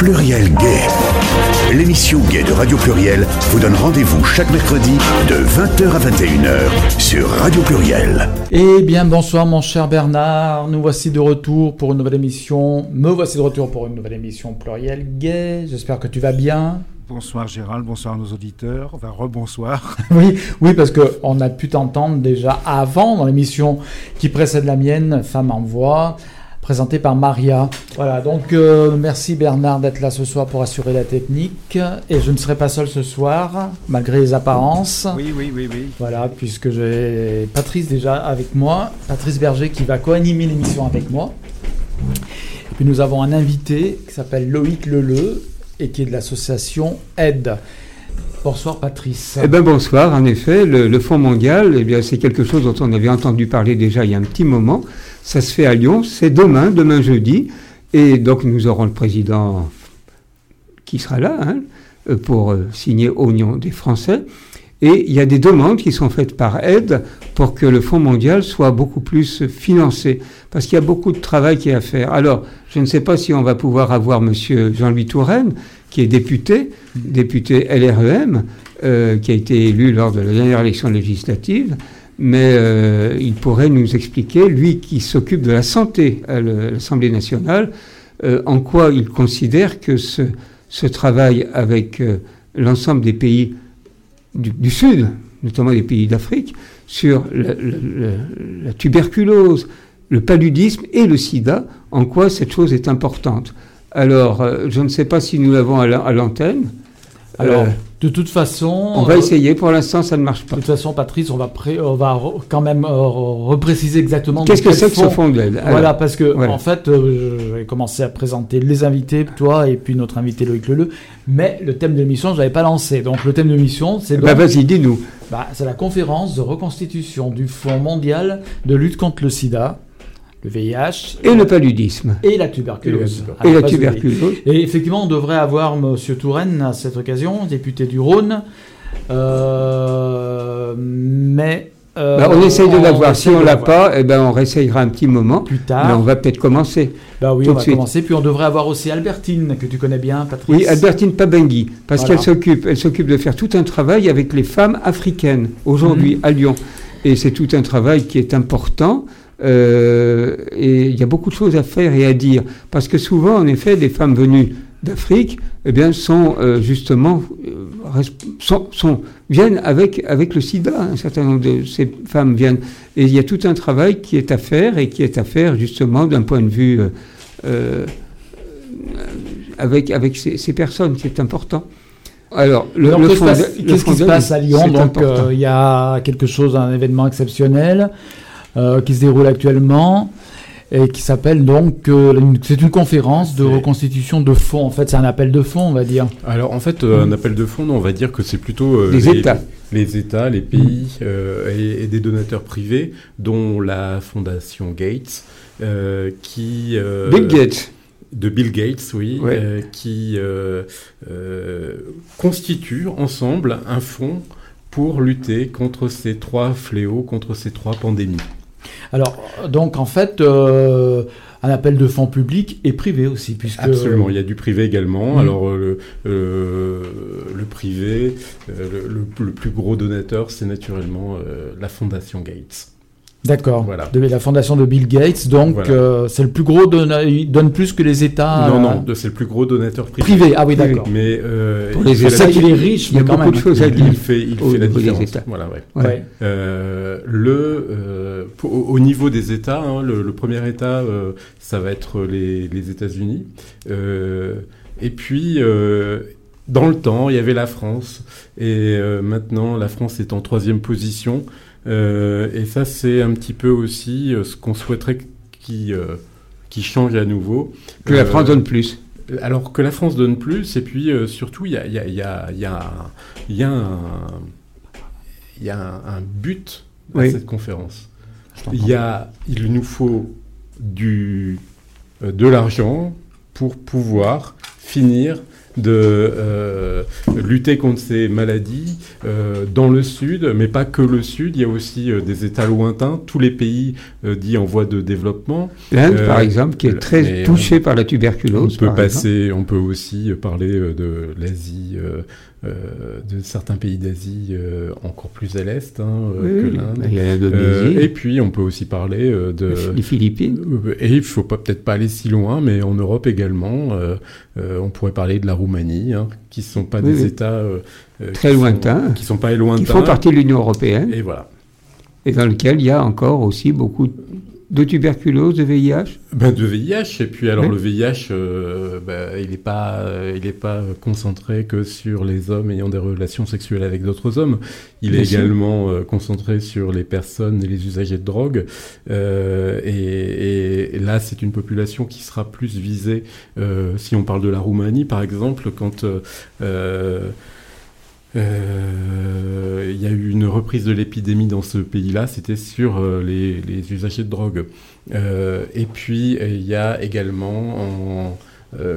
Pluriel Gay. L'émission Gay de Radio Pluriel vous donne rendez-vous chaque mercredi de 20h à 21h sur Radio Pluriel. Eh bien, bonsoir mon cher Bernard. Nous voici de retour pour une nouvelle émission. Me voici de retour pour une nouvelle émission Pluriel Gay. J'espère que tu vas bien. Bonsoir Gérald, bonsoir à nos auditeurs, enfin rebonsoir. oui, oui, parce qu'on a pu t'entendre déjà avant dans l'émission qui précède la mienne, Femme en voix présenté par Maria. Voilà, donc euh, merci Bernard d'être là ce soir pour assurer la technique. Et je ne serai pas seul ce soir, malgré les apparences. Oui, oui, oui, oui. Voilà, puisque j'ai Patrice déjà avec moi, Patrice Berger qui va co-animer l'émission avec moi. Et puis nous avons un invité qui s'appelle Loïc Leleu et qui est de l'association Aide. Bonsoir Patrice. Eh bien bonsoir, en effet, le, le Fonds mondial, eh bien c'est quelque chose dont on avait entendu parler déjà il y a un petit moment. Ça se fait à Lyon, c'est demain, demain jeudi. Et donc nous aurons le président qui sera là hein, pour euh, signer au des Français. Et il y a des demandes qui sont faites par aide pour que le Fonds mondial soit beaucoup plus financé. Parce qu'il y a beaucoup de travail qui est à faire. Alors, je ne sais pas si on va pouvoir avoir M. Jean-Louis Touraine, qui est député, député LREM, euh, qui a été élu lors de la dernière élection législative mais euh, il pourrait nous expliquer, lui qui s'occupe de la santé à l'Assemblée nationale, euh, en quoi il considère que ce, ce travail avec euh, l'ensemble des pays du, Sud, notamment les pays d'Afrique, sur la, la, tuberculose, le paludisme et le sida, en quoi cette chose est importante. Alors, je ne sais pas si nous l'avons à l'antenne. Alors, de toute façon. On va essayer, pour l'instant ça ne marche pas. De toute façon, Patrice, on va, on va quand même euh, repréciser exactement. Qu'est-ce que c'est que ce fonds d'aide? Voilà, parce que en fait, euh, j'ai commencé à présenter les invités, toi et puis notre invité Loïc Leleu, mais le thème de l'émission, je l'avais pas lancé. Donc le thème de l'émission, c'est. Bah vas-y, dis-nous. Bah, c'est la conférence de reconstitution du Fonds mondial de lutte contre le sida le VIH. Et le paludisme. Et la tuberculose. Et la, tuberculose. Et effectivement, on devrait avoir M. Touraine à cette occasion, député du Rhône. Euh, mais. Euh, bah, on essaye de l'avoir. Si on l'a pas, eh ben, on réessayera un petit moment. Plus tard. Mais on va peut-être commencer. Bah oui, on va commencer. Puis on devrait avoir aussi Albertine, que tu connais bien, Patrice. Oui, Albertine Pabengui. Parce qu'elle s'occupe, elle s'occupe de faire tout un travail avec les femmes africaines, aujourd'hui, mhm. à Lyon. Et c'est tout un travail qui est important. Euh, et il y a beaucoup de choses à faire et à dire. Parce que souvent, en effet, des femmes venues d'Afrique eh bien, sont euh, justement euh, sont, viennent avec, avec le sida. Un certain nombre de ces femmes viennent. Et il y a tout un travail qui est à faire et qui est à faire justement d'un point de vue avec, avec ces, ces, personnes. C'est important. Alors, le, qu'est-ce qui se passe à Lyon Donc, il y a quelque chose, un événement exceptionnel. Euh, qui se déroule actuellement et qui s'appelle donc euh, c'est une conférence de reconstitution de fonds. En fait, c'est un appel de fonds, on va dire. Alors en fait, euh, un appel de fonds, on va dire que c'est plutôt les, États, les États, les pays et, des donateurs privés, dont la fondation Gates, qui Bill Gates de Bill Gates, oui, qui constitue ensemble un fonds pour lutter contre ces trois fléaux, contre ces trois pandémies. Alors, donc en fait, euh, un appel de fonds publics et privé aussi, puisque... Absolument, il y a du privé également. Alors, euh, le, le, privé, euh, le, le, plus gros donateur, c'est naturellement la Fondation Gates. D'accord. Voilà. De la fondation de Bill Gates, donc euh, c'est le plus gros donne, il donne plus que les États. Non, non, euh, c'est le plus gros donateur privé. Privé, ah oui, d'accord. Mais euh, Pour les je sais qu'il est riche, il y a beaucoup même. de choses à dire. Il fait, il fait la différence. Voilà, ouais. ouais. Euh, le, au niveau des États, hein, le, le, premier État, ça va être les, les États-Unis. et puis dans le temps, il y avait la France, et maintenant la France est en troisième position. Euh, et ça, c'est un petit peu aussi euh, ce qu'on souhaiterait qui, euh, qui change à nouveau. Que la France donne plus. Alors que la France donne plus, et puis surtout, il y a, y, a, y, a, y, a, y a, un, y a un, but à cette conférence. Il, y a, il nous faut du, de l'argent pour pouvoir finir de euh, lutter contre ces maladies euh, dans le sud, mais pas que le sud. Il y a aussi euh, des États lointains, tous les pays dits en voie de développement. L'Inde, par exemple, qui est très touchée par la tuberculose. On peut passer, on peut aussi parler de l'Asie euh, de certains pays d'Asie euh, encore plus à l'est hein, euh, que l'Inde. Et puis on peut aussi parler de les Philippines. et il faut pas peut-être pas aller si loin, mais en Europe également, on pourrait parler de la Roumanie, hein, qui sont pas des États très lointains, qui sont pas lointains, qui font partie de l'Union européenne. Et voilà. Et dans lequel il y a encore aussi beaucoup de tuberculose, de VIH ben, De VIH, et puis alors le VIH, euh, ben, il n'est pas, il pas concentré que sur les hommes ayant des relations sexuelles avec d'autres hommes, il est également euh, concentré sur les personnes et les usagers de drogue, euh, et, là c'est une population qui sera plus visée, si on parle de la Roumanie par exemple, quand... Euh, il y a eu une reprise de l'épidémie dans ce pays-là, c'était sur euh, les, usagers de drogue. Euh, et puis il y a également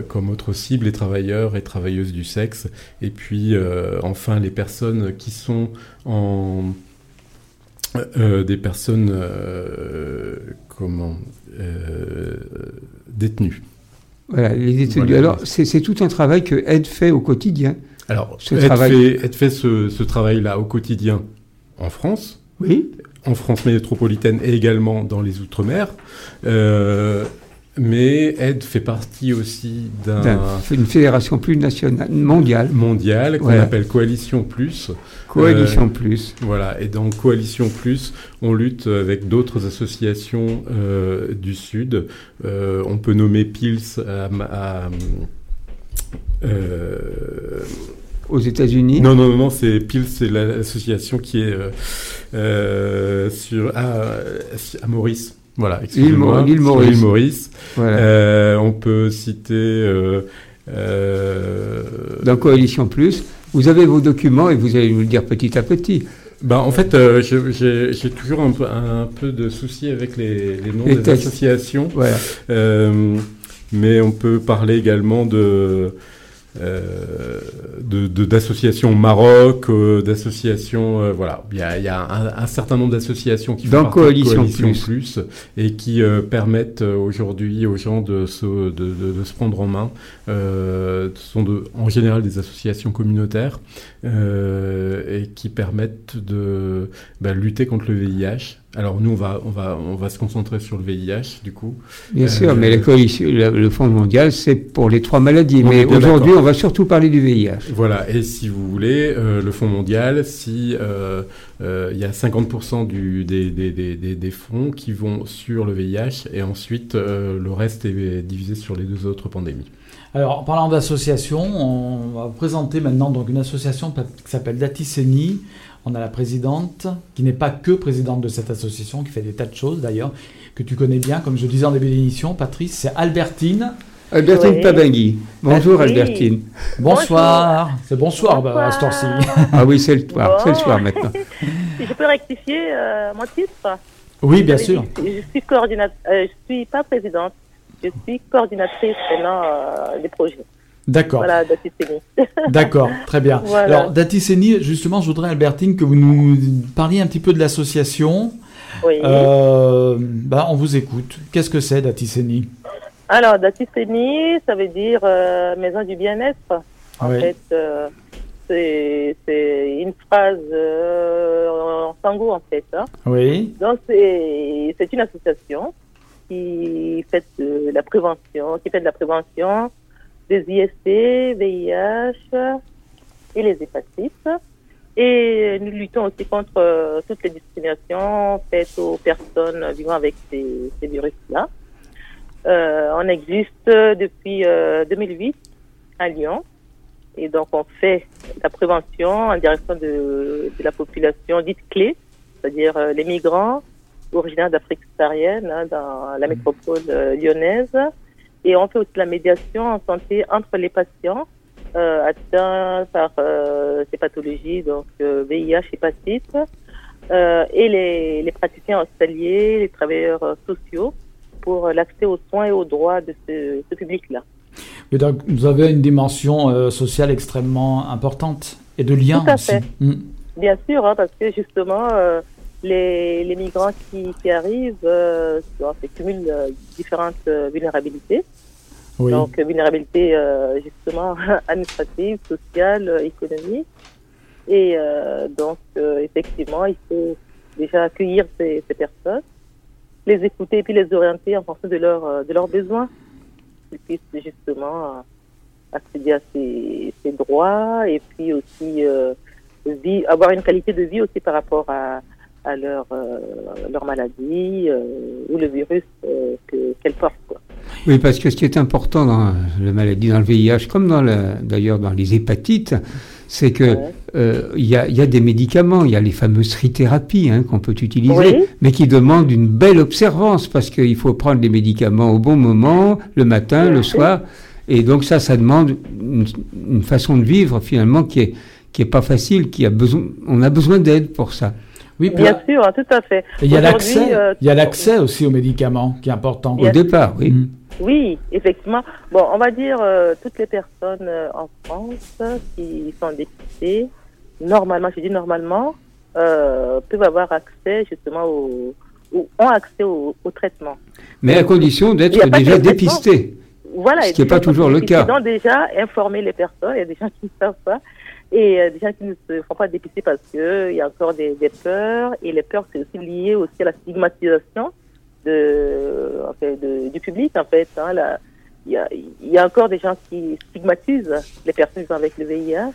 comme autre cible les travailleurs et travailleuses du sexe. Et puis enfin les personnes qui sont en des personnes comment détenues. Voilà, les détenus. Alors c'est tout un travail que Aide fait au quotidien. Alors, ce travail... fait, fait ce, travail-là au quotidien en France. Oui. En France métropolitaine et également dans les Outre-mer. Euh, mais Aide fait partie aussi d'une fédération plus nationale, mondiale. Mondiale, qu'on appelle Coalition Plus. Coalition euh, Plus. Voilà, et dans Coalition Plus, on lutte avec d'autres associations euh, du Sud. on peut nommer PILS à aux États-Unis Non, non, non, c'est PILS, c'est l'association qui est euh, euh, sur, à, Maurice. Voilà, l'île Maurice. Maurice. Euh, on peut citer. Dans Coalition Plus, vous avez vos documents et vous allez nous le dire petit à petit. Ben, en fait, j'ai toujours un peu, un peu, de soucis avec les, les noms des associations. Voilà. Mais on peut parler également de euh, d'associations de, Maroc, euh, d'associations, euh, voilà, il y a, y a un, un, certain nombre d'associations qui font coalition, coalition plus. et qui permettent aujourd'hui aux gens de se, de, de, se prendre en main. ce sont en général des associations communautaires et qui permettent de bah, lutter contre le VIH alors nous, on va, on, va, on va se concentrer sur le VIH, du coup. Bien sûr, mais le, le Fonds mondial, c'est pour les trois maladies. mais aujourd'hui, on va surtout parler du VIH. Voilà, et si vous voulez, euh, le Fonds mondial, si euh, euh, il y a 50% du, des, des, des, des, fonds qui vont sur le VIH, et ensuite le reste est divisé sur les deux autres pandémies. Alors, en parlant d'association, on va présenter maintenant donc une association qui s'appelle Datiseni. On a la présidente, qui n'est pas que présidente de cette association, qui fait des tas de choses d'ailleurs, que tu connais bien, comme je disais en début d'émission, Patrice, c'est Albertine. Albertine oui. Bonjour Albertine. Bonsoir. C'est bonsoir, bonsoir. Bah, à ce ci Ah oui, c'est le soir, c'est le soir maintenant. je peux rectifier euh, mon titre? Oui, bien sûr. Je, suis coordinatrice, euh, je suis pas présidente, je suis coordinatrice maintenant euh, des projets. D'accord. Voilà. D'accord, très bien. Alors, Datiseni, justement, je voudrais, Albertine, que vous nous parliez un petit peu de l'association. Oui. Euh, ben, on vous écoute. Qu'est-ce que c'est, Datiseni? Alors, Datiseni, ça veut dire euh, maison du bien-être. En fait, euh, c'est une phrase en tango, en fait. Hein. Oui. Donc, c'est une association qui fait de la prévention, qui fait de la prévention des IST, VIH et les hépatites. Et nous luttons aussi contre euh, toutes les discriminations faites aux personnes vivant avec ces, virus-là. Euh, on existe depuis 2008 euh, à Lyon. Et donc, on fait la prévention en direction de, de la population dite clé, c'est-à-dire les migrants originaires d'Afrique subsaharienne hein, dans la métropole lyonnaise, et on fait aussi la médiation en santé entre les patients euh, atteints par euh, ces pathologies, donc euh, VIH, hépatite, euh, et les, les, praticiens hospitaliers, les travailleurs sociaux, pour l'accès aux soins et aux droits de ce, ce public-là. donc, vous avez une dimension sociale extrêmement importante et de lien Tout aussi. Mm. Bien sûr, hein, parce que justement, les, les, migrants qui, qui arrivent euh, cumulent différentes vulnérabilités. Donc, vulnérabilité justement administrative, sociale, économique. Et donc, effectivement, il faut déjà accueillir ces, ces, personnes, les écouter et puis les orienter en fonction de, leur, euh, de leurs besoins, qu'ils puissent justement euh, accéder à ces, droits et puis aussi euh, vie, avoir une qualité de vie aussi par rapport à, à leur, leur maladie ou le virus qu'elles portent. Quoi. Oui, parce que ce qui est important dans la maladie, dans le VIH, comme dans d'ailleurs dans les hépatites, c'est que euh, il y, a, y, a, des médicaments, il y a les fameuses trithérapies hein, qu'on peut utiliser, mais qui demandent une belle observance parce qu'il faut prendre les médicaments au bon moment, le matin, le soir, et donc ça, ça demande une, façon de vivre finalement qui est qui est pas facile, qui a besoin, on a besoin d'aide pour ça. Oui, bien sûr, hein, tout à fait. Il y a l'accès, euh, il y a l'accès aussi aux médicaments qui est important. Au départ, oui. Mm. Oui, effectivement. Bon, on va dire euh, toutes les personnes euh, en France qui sont dépistées, normalement, je dis normalement, euh, peuvent avoir accès justement au, ou ont accès au, traitement. Mais à condition d'être déjà dépisté. Voilà, ce qui n'est pas toujours le cas. Ils ont déjà informé les personnes, il y a des gens qui ne savent pas, et des gens qui ne se font pas dépister parce qu'il y a encore des, des peurs, et les peurs, c'est aussi lié aussi à la stigmatisation de, du public, en fait. Hein, il y, a, y, a, encore des gens qui stigmatisent les personnes avec le VIH.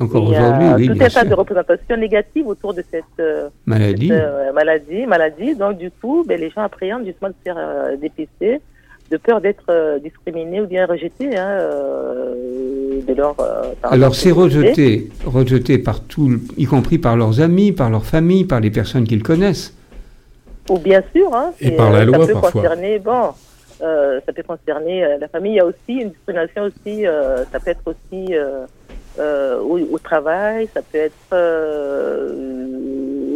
Encore aujourd'hui, oui. Tout un tas de représentations négatives autour de cette euh, maladie. Euh, maladie, maladie. Donc, du coup, ben, les gens appréhendent justement de faire euh, dépister, de peur d'être discriminés ou bien rejetés hein, de leur. Alors, c'est rejeté, rejeté par tout, y compris par leurs amis, par leur famille, par les personnes qu'ils connaissent. Ou bien sûr, hein, et par la euh, loi ça peut parfois. Concerner, bon, euh, ça peut concerner euh, la famille. Il y a aussi une discrimination aussi. Euh, ça peut être aussi euh, au, au, travail. Ça peut être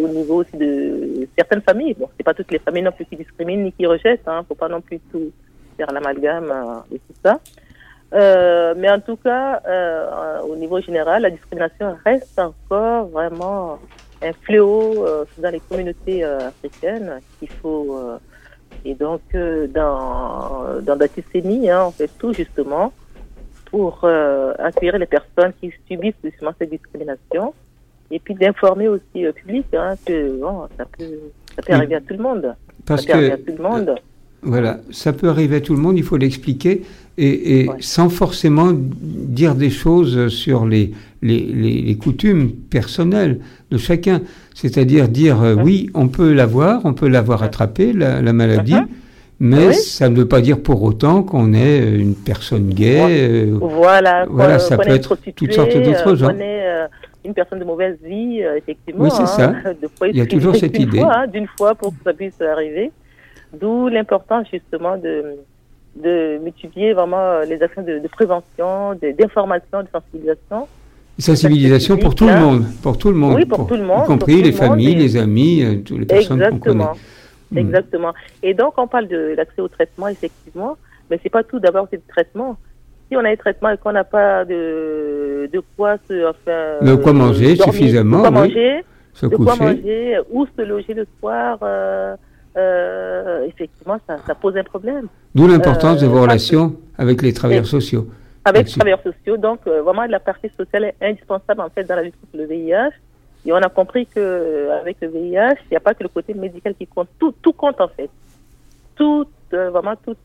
au niveau aussi de certaines familles. Bon, c'est pas toutes les familles non plus qui discriminent ni qui rejettent. Hein. Faut pas non plus tout faire l'amalgame et tout ça. mais en tout cas, au niveau général, la discrimination reste encore vraiment un fléau euh, dans les communautés euh, africaines qu'il faut euh, et donc dans dans Batissénie, hein, on fait tout justement pour accueillir les personnes qui subissent justement cette discrimination et puis d'informer aussi le public hein, que bon, ça peut ça peut arriver à tout le monde. Parce ça peut arriver à tout le monde. Voilà, ça peut arriver à tout le monde, il faut l'expliquer, et, sans forcément dire des choses sur les, les, coutumes personnelles de chacun. C'est-à-dire dire, euh, oui, on peut l'avoir, on peut l'avoir attrapé, la, maladie, uh-huh. mais ça ne veut pas dire pour autant qu'on est euh, une personne gay. Euh, voilà, voilà ça peut être toutes sortes d'autres gens. une personne de mauvaise vie, effectivement. Oui, c'est hein, ça. il y a toujours cette idée. Hein, d'une fois pour que ça puisse arriver. D'où l'importance justement de, de multiplier vraiment euh, les actions de, prévention, d'information, de, sensibilisation. Sensibilisation pour tout le monde, pour tout le monde. Oui, pour, tout le monde. Y compris les familles, les amis, euh, toutes les personnes qu'on connaît. Hmm. Exactement. Et donc, on parle de l'accès au traitement, effectivement, mais c'est pas tout d'abord c'est le traitement. Si on a des traitements et qu'on n'a pas de, de quoi se, enfin, de quoi manger suffisamment, de quoi manger, de quoi manger, où se loger le soir, euh, euh, effectivement, ça, ça, pose un problème. D'où l'importance de vos euh, relations avec les travailleurs sociaux. Avec les travailleurs sociaux, donc euh, vraiment la partie sociale est indispensable en fait dans la lutte contre le VIH. Et on a compris que avec le VIH, il n'y a pas que le côté médical qui compte, tout, tout compte en fait. Tout, vraiment toutes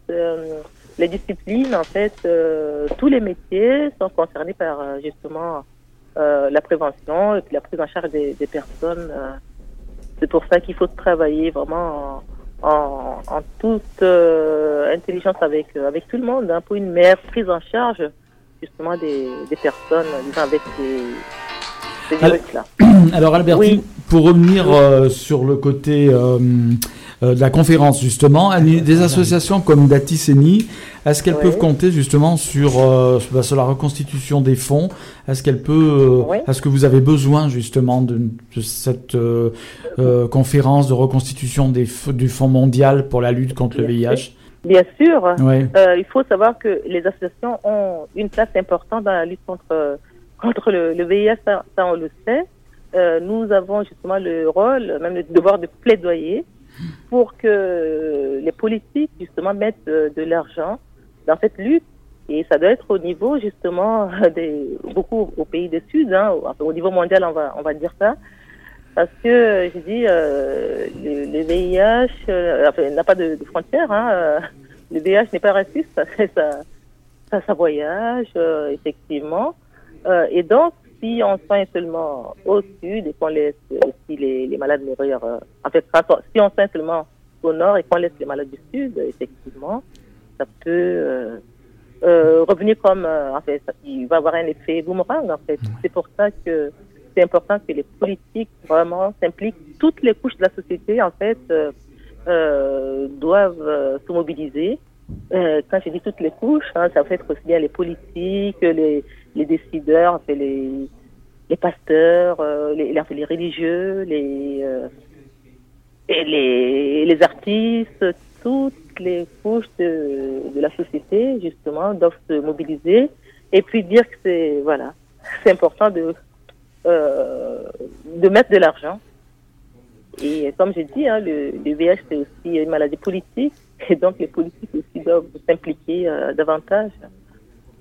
les disciplines en fait, tous les métiers sont concernés par justement la prévention et puis la prise en charge des, des personnes c'est pour ça qu'il faut travailler vraiment en, toute euh, intelligence avec, euh, avec tout le monde hein, pour une meilleure prise en charge justement des, personnes avec ces, virus-là. Alors Albertine, pour revenir euh, sur le côté de la conférence justement, des associations comme Datiseni est-ce qu'elles peuvent compter justement sur, euh, bah, sur la reconstitution des fonds? Est-ce qu'elle peut, euh, est-ce que vous avez besoin justement de, cette euh, conférence de reconstitution des, du Fonds mondial pour la lutte contre le VIH Bien sûr. Euh, il faut savoir que les associations ont une place importante dans la lutte contre, contre le, le VIH, ça, on le sait. Euh, nous avons justement le rôle, même le devoir de plaidoyer pour que les politiques justement mettent de, l'argent dans cette lutte. Et ça doit être au niveau justement des beaucoup aux pays du Sud, hein, au niveau mondial on va on va dire ça, parce que je dis euh, le, VIH euh, n'a pas de, frontières. Hein, euh, le VIH n'est pas raciste, ça, ça, ça voyage euh, effectivement. Euh, et donc si on soigne seulement au sud et qu'on laisse aussi les, les malades mourir, euh, en fait, si on soigne seulement au nord et qu'on laisse les malades du sud, effectivement, ça peut euh, euh, revenir comme, en fait, il va avoir un effet boomerang, en fait. C'est pour ça que c'est important que les politiques vraiment s'impliquent. Toutes les couches de la société, en fait, doivent se mobiliser. quand je dis toutes les couches, hein, ça peut être aussi bien les politiques, les les décideurs, les, les pasteurs, euh, les, religieux, les, euh, les, les artistes, toutes les couches de, de, la société, justement, doivent se mobiliser. Et puis dire que c'est, voilà, c'est important de, euh, de mettre de l'argent. Et comme j'ai dit, hein, le, le VIH, c'est aussi une maladie politique, et donc les politiques aussi doivent s'impliquer davantage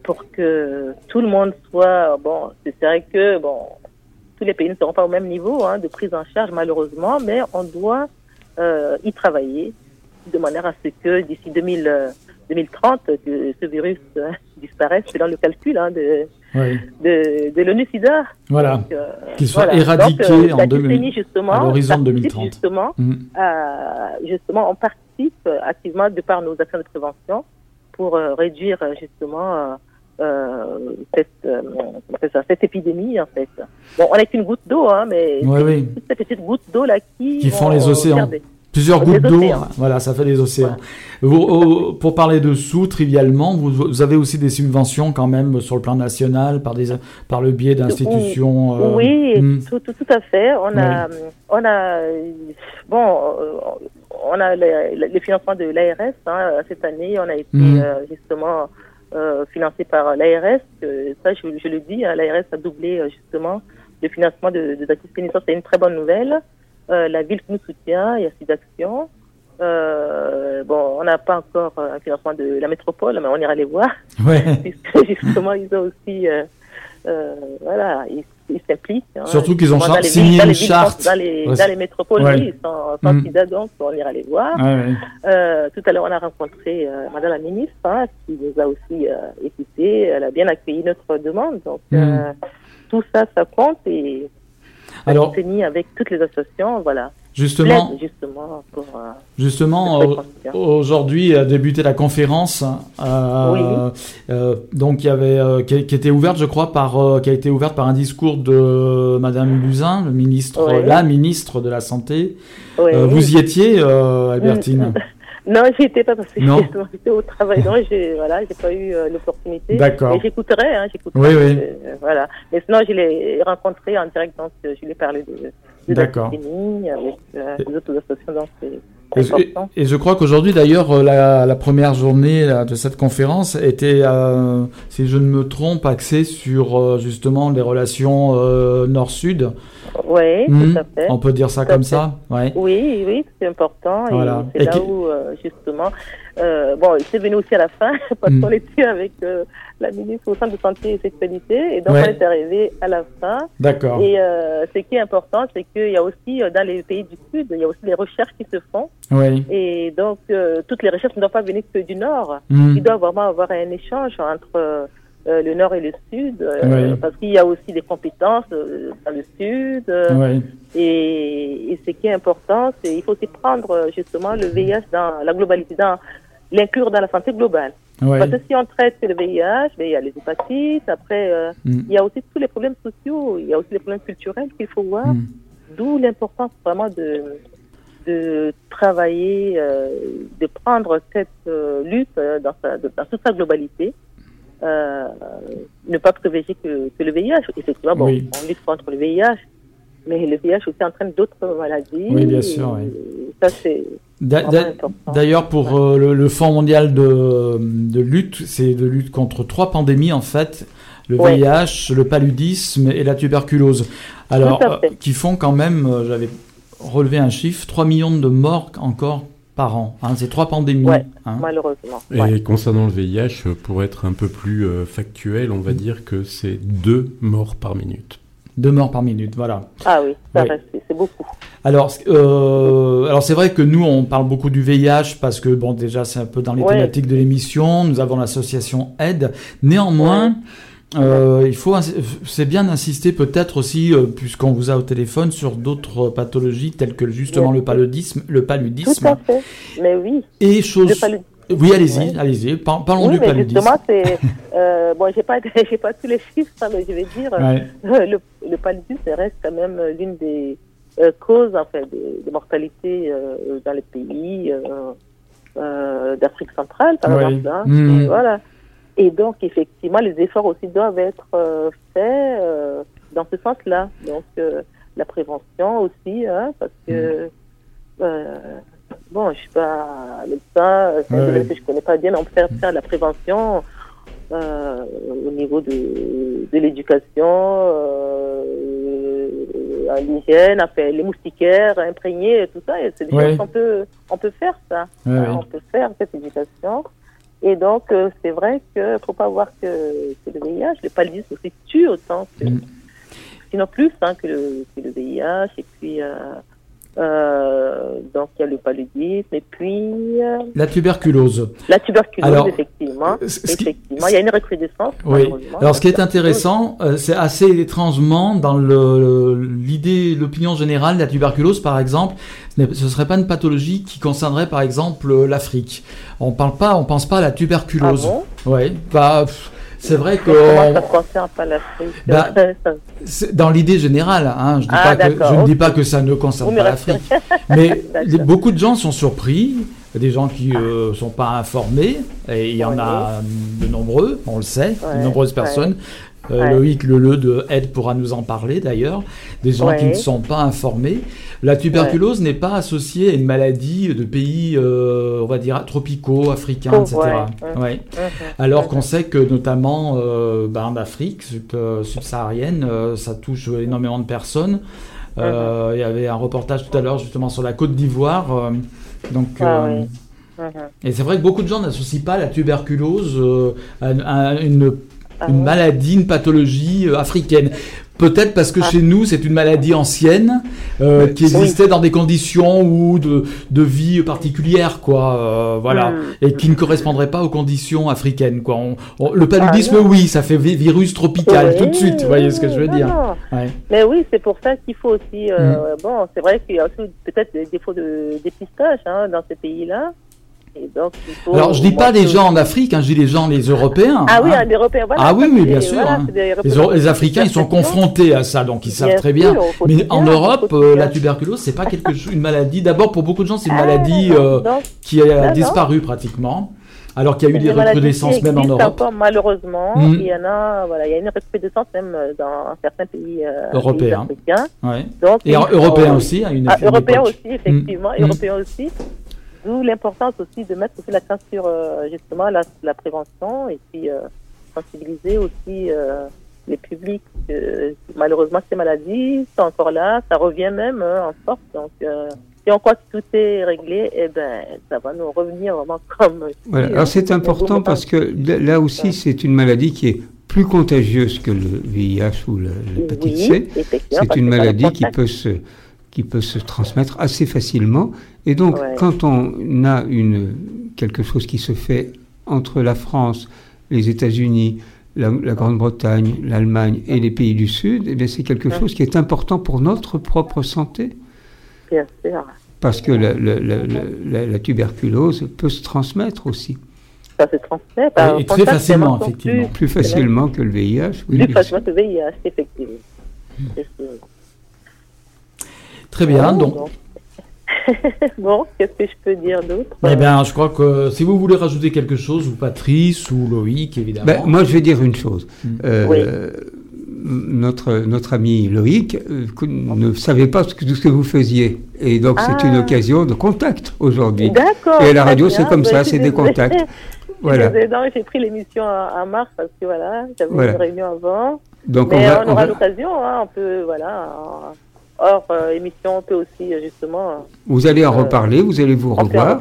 pour que tout le monde soit bon. C'est vrai que bon, tous les pays ne seront pas au même niveau hein, de prise en charge malheureusement, mais on doit euh, y travailler de manière à ce que d'ici 2030 euh, que ce virus euh, disparaisse selon le calcul hein, de, de, de l'ONU-SIDA. Voilà. Qu'il soit éradiqué en 2000, justement, à l'horizon 2030. Justement, mm. justement, on participe activement de par nos actions de prévention pour réduire justement euh, cette, euh, cette épidémie en fait. Bon, on n'est qu'une goutte d'eau, hein, mais oui, toutes ces petites gouttes d'eau là qui, qui font les océans. Plusieurs gouttes d'eau, voilà, ça fait les océans. Vous, pour parler de sous, trivialement, vous, avez aussi des subventions quand même sur le plan national par, des, par le biais d'institutions. Euh, oui, hmm. tout, tout, tout, à fait. On a, on a, bon, on a les, financements de l'ARS hein, cette année. On a été hmm. justement euh, financé par l'ARS. ça, je, je, le dis, hein, l'ARS a doublé euh, justement le financement de, de C'est une très bonne nouvelle. Euh, la ville nous soutient, il y a six actions. Euh, bon, on n'a pas encore un financement de la métropole, mais on ira les voir. Ouais. Puisque justement, ils ont aussi, euh, voilà, ils ils s'impliquent. Hein. Surtout qu'ils ont signé une charte. Dans les, dans les métropoles, oui, ils sont candidats, mm. donc on ira les voir. Euh, tout à l'heure, on a rencontré euh, Madame la ministre, hein, qui nous a aussi euh, écouté. Elle a bien accueilli notre demande. Donc, mm. euh, tout ça, ça compte et Alors, on avec toutes les associations, voilà. Justement, justement, pour, euh, justement aujourd'hui a débuté la conférence, euh, euh, donc il y avait qui, était ouverte, je crois, par qui a été ouverte par un discours de Madame Buzyn, le ministre, la ministre de la santé. vous y étiez, Albertine Non, j'y étais pas parce que j'étais au travail. Non, j'ai voilà, j'ai pas eu l'opportunité. D'accord. Mais j'écouterai, hein, j'écouterai. Oui, oui. voilà. Mais sinon, je l'ai rencontré en direct, donc je lui ai parlé de D'accord. Euh, et, je crois qu'aujourd'hui, d'ailleurs, euh, la, première journée de cette conférence était, euh, si je ne me trompe, axée sur justement les relations nord-sud. Oui, hmm. tout à fait. On peut dire ça comme ça ouais. Oui, oui, c'est important. Voilà. Et c'est là où, justement, bon, c'est venu aussi à la fin, parce hmm. qu'on était avec la ministre au centre de santé et sexualité. Et donc, on est arrivé à la fin. D'accord. Et euh, ce qui est important, c'est qu'il y a aussi, euh, dans les pays du Sud, il y a aussi des recherches qui se font. Oui. Et donc, euh, toutes les recherches ne doivent pas venir que du Nord. Mm. Il doit vraiment avoir un échange entre le Nord et le Sud, parce qu'il y a aussi des compétences dans le Sud. Oui. Et, et, ce qui est important, c'est qu'il faut aussi prendre justement le VIH dans la globalité, dans l'inclure dans la santé globale. Parce que si on traite le VIH, ben, il y a les hépatites, après, euh, mm. il y a aussi tous les problèmes sociaux, il y a aussi les problèmes culturels qu'il faut voir. Mm. D'où l'importance vraiment de, de travailler, euh, de prendre cette euh, lutte dans, sa, dans toute sa globalité. Ne pas privilégier que, que, le VIH. Effectivement, bon, on lutte contre le VIH, mais le VIH aussi entraîne d'autres maladies. Oui, bien sûr. Ça, c'est D'ailleurs, pour euh, le, Fonds mondial de, de lutte, c'est de lutte contre trois pandémies en fait le VIH, le paludisme et la tuberculose. Alors, euh, qui font quand même, euh, j'avais relevé un chiffre, 3 millions de morts encore par an. Hein, c'est trois pandémies. Hein. malheureusement. Et concernant le VIH, pour être un peu plus factuel, on va dire que c'est deux morts par minute. Deux morts par minute, voilà. Ah oui, ça reste, c'est beaucoup. Alors, euh, alors c'est vrai que nous, on parle beaucoup du VIH parce que, bon, déjà, c'est un peu dans les thématiques de l'émission. Nous avons l'association Aide. Néanmoins, euh, il faut, c'est bien d'insister peut-être aussi, euh, puisqu'on vous a au téléphone, sur d'autres pathologies telles que justement le paludisme, le paludisme. Tout à fait. Mais oui. Et chose. Oui, allez-y, allez-y. Parlons du paludisme. Justement, c'est euh, bon, j'ai pas, j'ai pas tous les chiffres, hein, mais je vais dire, le, le, paludisme reste quand même l'une des euh, causes en fait de, mortalité euh, dans les pays euh, d'Afrique centrale, par exemple. Hein. Mmh. voilà. Et donc, effectivement, les efforts aussi doivent être faits dans ce sens-là. Donc, la prévention aussi, hein, parce que mmh. Bon, je suis pas médecin, je connais pas bien, mais on peut faire, faire la prévention euh, au niveau de, de l'éducation, euh, à l'hygiène, les moustiquaires imprégnés, tout ça. C'est des choses qu'on peut, on peut faire ça. on peut faire cette éducation. Et donc, euh, c'est vrai qu'il ne faut pas voir que, que, le VIH, le paludisme aussi tue autant que, sinon plus hein, que, le, que le VIH. Et puis, euh, euh, donc il y a le paludisme et puis euh, la tuberculose. La tuberculose effectivement. Euh, effectivement, il y a une recrudescence. Oui. Alors ce qui est intéressant, c'est assez étrangement dans l'idée, l'opinion générale, la tuberculose par exemple, ce serait pas une pathologie qui concernerait par exemple l'Afrique. On parle pas, on pense pas à la tuberculose. Ah bon? Ouais. Bah, c'est vrai que. ça concerne pas l'Afrique bah, Dans l'idée générale, hein, je, dis ah, pas que, je ne dis pas que ça ne concerne pas l'Afrique. Mais beaucoup de gens sont surpris, des gens qui ne euh, sont pas informés, et il y en a de nombreux, on le sait, de nombreuses personnes. Euh, Loïc Leleu de Aide pourra nous en parler d'ailleurs, des gens qui ne sont pas informés. La tuberculose n'est pas associée à une maladie de pays, euh, on va dire, tropicaux, africains, etc. Alors qu'on sait que notamment euh, ben, en Afrique subsaharienne, ça touche énormément de personnes. Il y avait un reportage tout à l'heure justement sur la Côte d'Ivoire. donc, ah Et c'est vrai que beaucoup de gens n'associent pas la tuberculose à, une une maladie, une pathologie euh, africaine. Peut-être parce que ah. chez nous, c'est une maladie ancienne euh, qui existait dans des conditions ou de, de vie particulières, quoi. Euh, voilà, hmm. et qui ne correspondrait pas aux conditions africaines, quoi. le paludisme, ah oui, ça fait virus tropical tout de suite. Vous voyez ce que je veux dire Mais oui, c'est pour ça qu'il faut aussi. Hmm. Bon, c'est vrai qu'il y a aussi peut-être des défauts de dépistage hein, dans ces pays-là. Alors, je dis pas les gens en Afrique, hein, je dis les gens, les Européens. Ah oui, hein. les Européens, voilà. Ah oui, oui, bien sûr. Hein. les, Africains, ils sont confrontés à ça, donc ils savent très bien. Mais en Europe, euh, la tuberculose, c'est pas quelque chose, une maladie. D'abord, pour beaucoup de gens, c'est une ah, maladie euh, qui a disparu pratiquement. Alors qu'il y a eu des recrudescences même en Europe. malheureusement, mm. il y en a, voilà, il y a une recrudescence même euh, dans certains pays européens. africains. Donc, et européens aussi, à une ah, Européens aussi, effectivement, mm. européens aussi. D'où l'importance aussi de mettre aussi l'accent sur euh, justement la, la, prévention et puis euh, sensibiliser aussi euh, les publics. malheureusement, ces maladies sont encore là, ça revient même hein, en force. Donc, si on croit que tout est réglé, eh ben, ça va nous revenir vraiment comme. Voilà. Alors c'est important parce que là aussi, c'est une maladie qui est plus contagieuse que le VIH ou l'hépatite C. C'est une maladie qui peut se qui peut se transmettre assez facilement. Et donc, quand on a une, quelque chose qui se fait entre la France, les États-Unis, la, Grande-Bretagne, l'Allemagne et les pays du Sud, eh c'est quelque chose qui est important pour notre propre santé. Bien sûr. Parce que la, tuberculose peut se transmettre aussi. Ça se transmet. Et très facilement, effectivement. Plus, facilement que le VIH. Oui, plus facilement que le VIH, effectivement. Très bien. Donc. bon, qu'est-ce que je peux dire d'autre? Eh bien, je crois que si vous voulez rajouter quelque chose, ou Patrice, ou Loïc, évidemment. Ben, moi, je vais dire une chose. Hmm. Euh, notre, notre ami Loïc euh, ne savait pas ce que, tout ce que vous faisiez. Et donc, c'est une ah. occasion de contact aujourd'hui. D'accord. Et la radio, c'est comme ça, c'est des contacts. voilà. J'ai pris l'émission en mars parce que voilà, j'avais une réunion avant. Donc Mais on, aura l'occasion, hein, on peut, voilà, hors euh, émission, on peut aussi euh, justement. Euh, vous allez en reparler, vous allez vous revoir.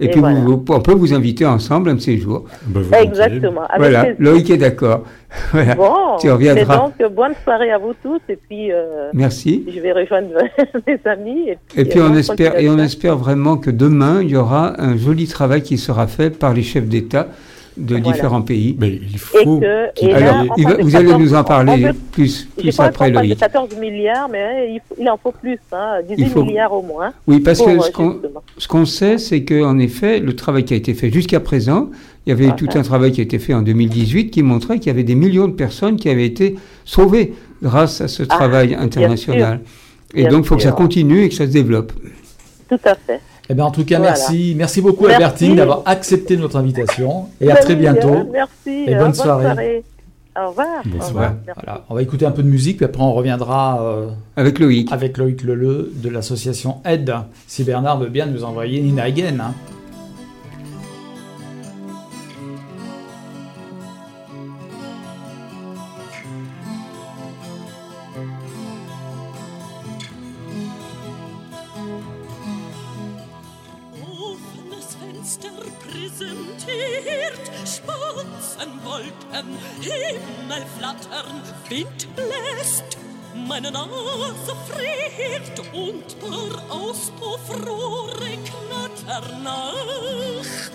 Et, puis on peut vous inviter ensemble un de ces jours. Bah, Exactement. voilà, Loïc est d'accord. voilà. Bon, tu reviendras. donc bonne soirée à vous tous et puis. Merci. Je vais rejoindre mes amis. Et puis, on espère et on espère vraiment que demain il y aura un joli travail qui sera fait par les chefs d'État de différents pays. Mais il faut. Alors, vous allez nous en parler plus, plus après, le 14 milliards, mais il, en faut plus, hein, 18 milliards au moins. Oui, parce que ce qu'on sait, c'est qu'en effet, le travail qui a été fait jusqu'à présent, il y avait tout un travail qui a été fait en 2018 qui montrait qu'il y avait des millions de personnes qui avaient été sauvées grâce à ce ah, travail international. Et donc, il faut que ça continue et que ça se développe. Tout à fait. Eh bien, en tout cas, merci. Merci beaucoup, Albertine, d'avoir accepté notre invitation. Et à très bientôt. Merci. Et bonne, soirée. Au revoir. Bonsoir. Voilà. On va écouter un peu de musique, puis après on reviendra euh, avec Loïc. Avec Loïc Leleu de l'association Aide. Si Bernard veut bien nous envoyer Nina Hagen. Hein. Himmel flattern, Wind bläst, meine Nase friert und paar Auspuffrohre knattern nach.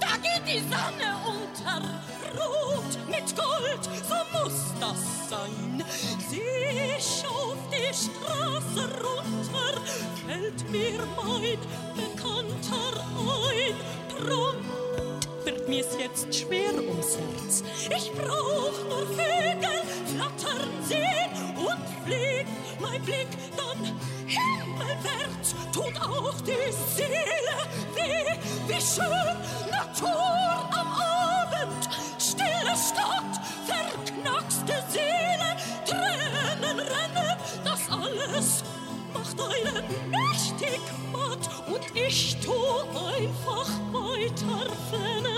Da geht die Sonne unter, rot mit Gold, so muss das sein. Ich auf die Straße runter, fällt mir mein mir's jetzt schwer ums Herz. Ich brauch nur Vögel flattern sehen und fliegt mein Blick dann himmelwärts. Tut auch die Seele weh, wie schön Natur am Abend. Stille Stadt, verknackste Seele, Tränen rennen, das alles macht einen mächtig und ich tu einfach weiter flennen.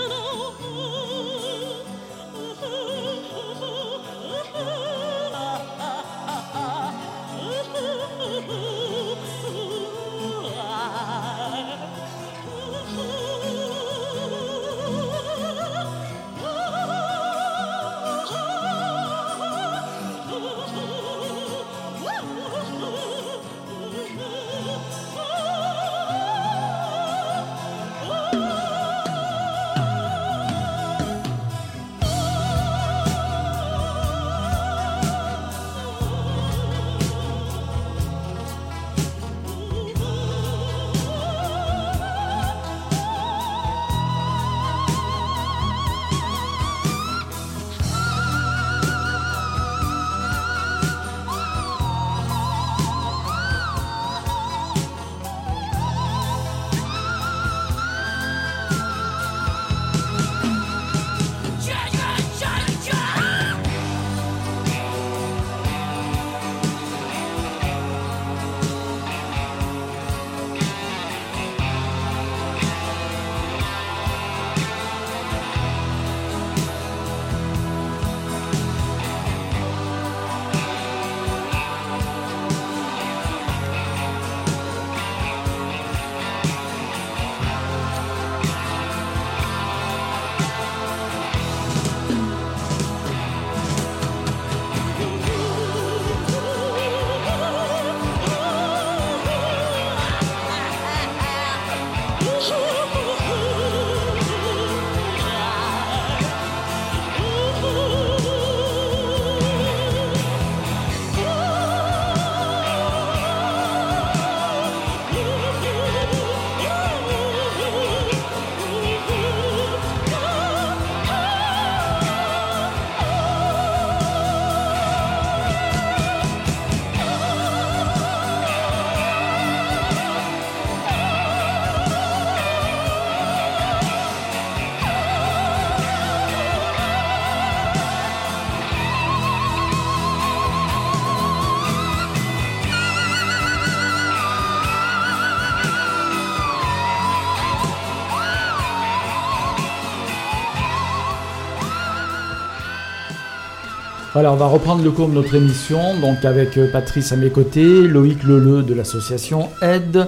Voilà, on va reprendre le cours de notre émission, donc avec euh, Patrice à mes côtés, Loïc Leleu de l'association Aide.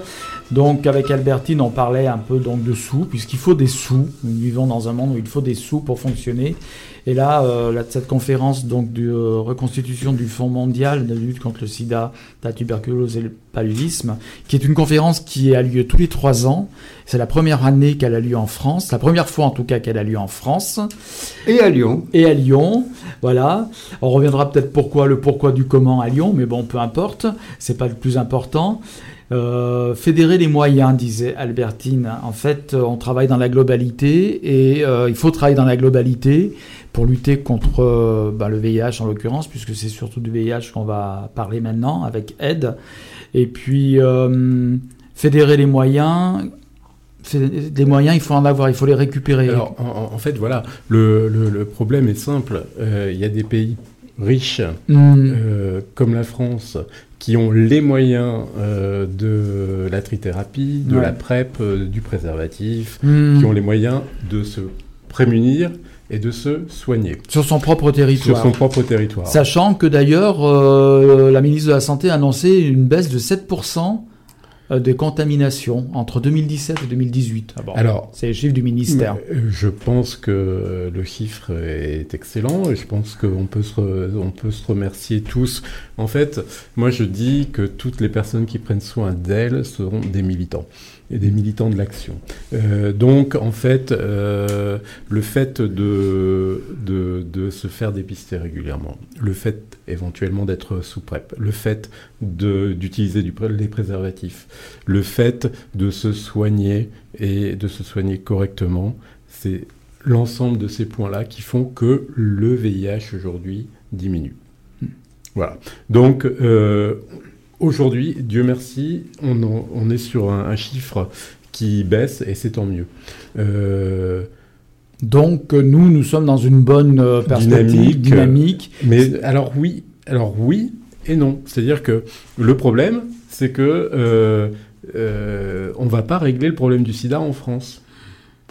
Donc avec Albertine, on parlait un peu donc de sous, puisqu'il faut des sous. Nous vivons dans un monde où il faut des sous pour fonctionner. Et là, euh, cette conférence donc de euh, reconstitution du Fonds mondial de lutte contre le sida, la tuberculose et le paludisme, qui est une conférence qui a lieu tous les trois ans. C'est la première année qu'elle a lieu en France, la première fois en tout cas qu'elle a lieu en France. Et à Lyon. Et à Lyon, voilà. On reviendra peut-être pourquoi, le pourquoi du comment à Lyon, mais bon, peu importe, c'est pas le plus important. Euh, fédérer les moyens, disait Albertine. En fait, on travaille dans la globalité et il faut travailler dans la globalité pour lutter contre euh, bah, le VIH en l'occurrence, puisque c'est surtout du VIH qu'on va parler maintenant avec aide. Et puis euh, fédérer les moyens. Des moyens, il faut en avoir, il faut les récupérer. Alors, en, fait, voilà, le, problème est simple. Euh, il y a des pays riches, hmm. comme la France, qui ont les moyens de la trithérapie, de la PrEP, du préservatif, hmm. qui ont les moyens de se prémunir et de se soigner. Sur son propre territoire. Sur son propre territoire. Sachant que d'ailleurs, euh, la ministre de la Santé a annoncé une baisse de 7% euh, des contaminations entre 2017 et 2018. Ah Alors, c'est les chiffres du ministère. Euh, je pense que le chiffre est excellent et je pense qu'on peut, se on peut se remercier tous. En fait, moi je dis que toutes les personnes qui prennent soin d'elles seront des militants et des militants de l'action. Euh, donc, en fait, euh, le fait de, de, se faire dépister régulièrement, le fait éventuellement d'être sous PrEP, le fait d'utiliser les préservatifs, le fait de se soigner et de se soigner correctement, c'est l'ensemble de ces points-là qui font que le VIH aujourd'hui diminue. Voilà. Donc, euh, Aujourd'hui, Dieu merci, on, est sur un, chiffre qui baisse et c'est tant mieux. Euh, donc nous, nous sommes dans une bonne euh, perspective, dynamique. Mais alors oui, alors oui et non. C'est-à-dire que le problème, c'est que euh, euh, on va pas régler le problème du SIDA en France.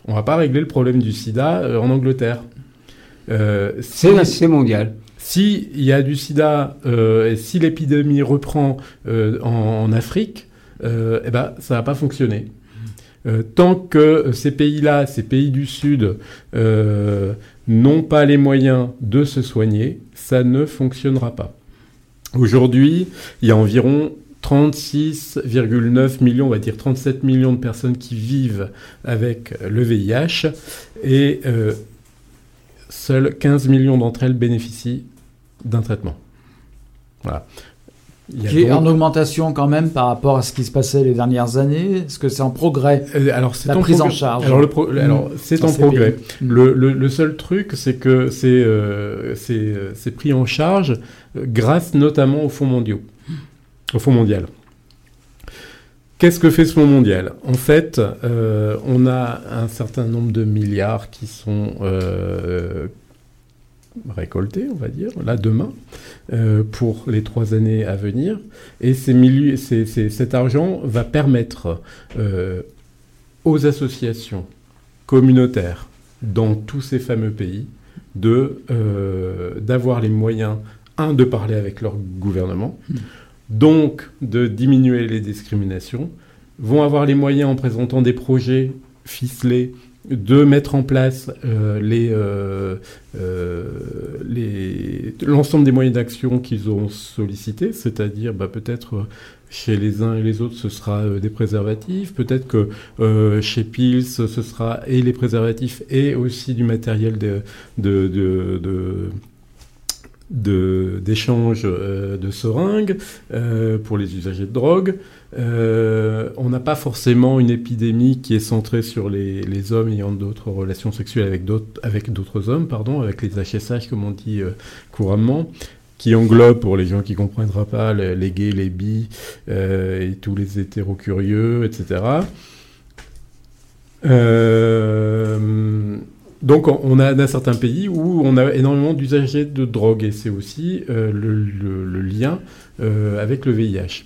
On va pas régler le problème du SIDA en Angleterre. c'est mondial. S'il y a du sida euh, et si l'épidémie reprend euh, en, Afrique, euh, eh ben, ça va pas fonctionner. tant que ces pays-là, ces pays du Sud, n'ont pas les moyens de se soigner, ça ne fonctionnera pas. Aujourd'hui, il y a environ 36,9 millions, on va dire 37 millions de personnes qui vivent avec le VIH et seuls 15 millions d'entre elles bénéficient d'un traitement. Voilà. qui est en augmentation quand même par rapport à ce qui se passait les dernières années Est-ce que c'est en progrès euh, Alors c'est la prise en charge. Alors, alors c'est en progrès. Le, le, seul truc, c'est que c'est euh, euh, pris en charge grâce notamment au Fonds mondiaux, au Fonds mondial. Qu'est-ce que fait ce Fonds mondial? En fait, on a un certain nombre de milliards qui sont récolter, on va dire, là demain, euh, pour les trois années à venir. Et cet argent va permettre euh, aux associations communautaires dans tous ces fameux pays de euh, d'avoir les moyens, un, de parler avec leur gouvernement, donc de diminuer les discriminations, vont avoir les moyens en présentant des projets ficelés de mettre en place euh, euh, euh, l'ensemble des moyens d'action qu'ils ont sollicités, c'est-à-dire bah, peut-être chez les uns et les autres ce sera des préservatifs, peut-être que chez Pils ce sera et les préservatifs et aussi du matériel de, de, de seringues pour les usagers de drogue. Euh, on n'a pas forcément une épidémie qui est centrée sur les, hommes ayant d'autres relations sexuelles avec d'autres, hommes, pardon, avec les HSH comme on dit euh, couramment, qui englobe, pour les gens qui ne comprendront pas, les, gays, les bis euh, et tous les hétéros curieux, etc. donc on a certains pays où on a énormément d'usagers de drogue et c'est aussi le, lien avec le VIH.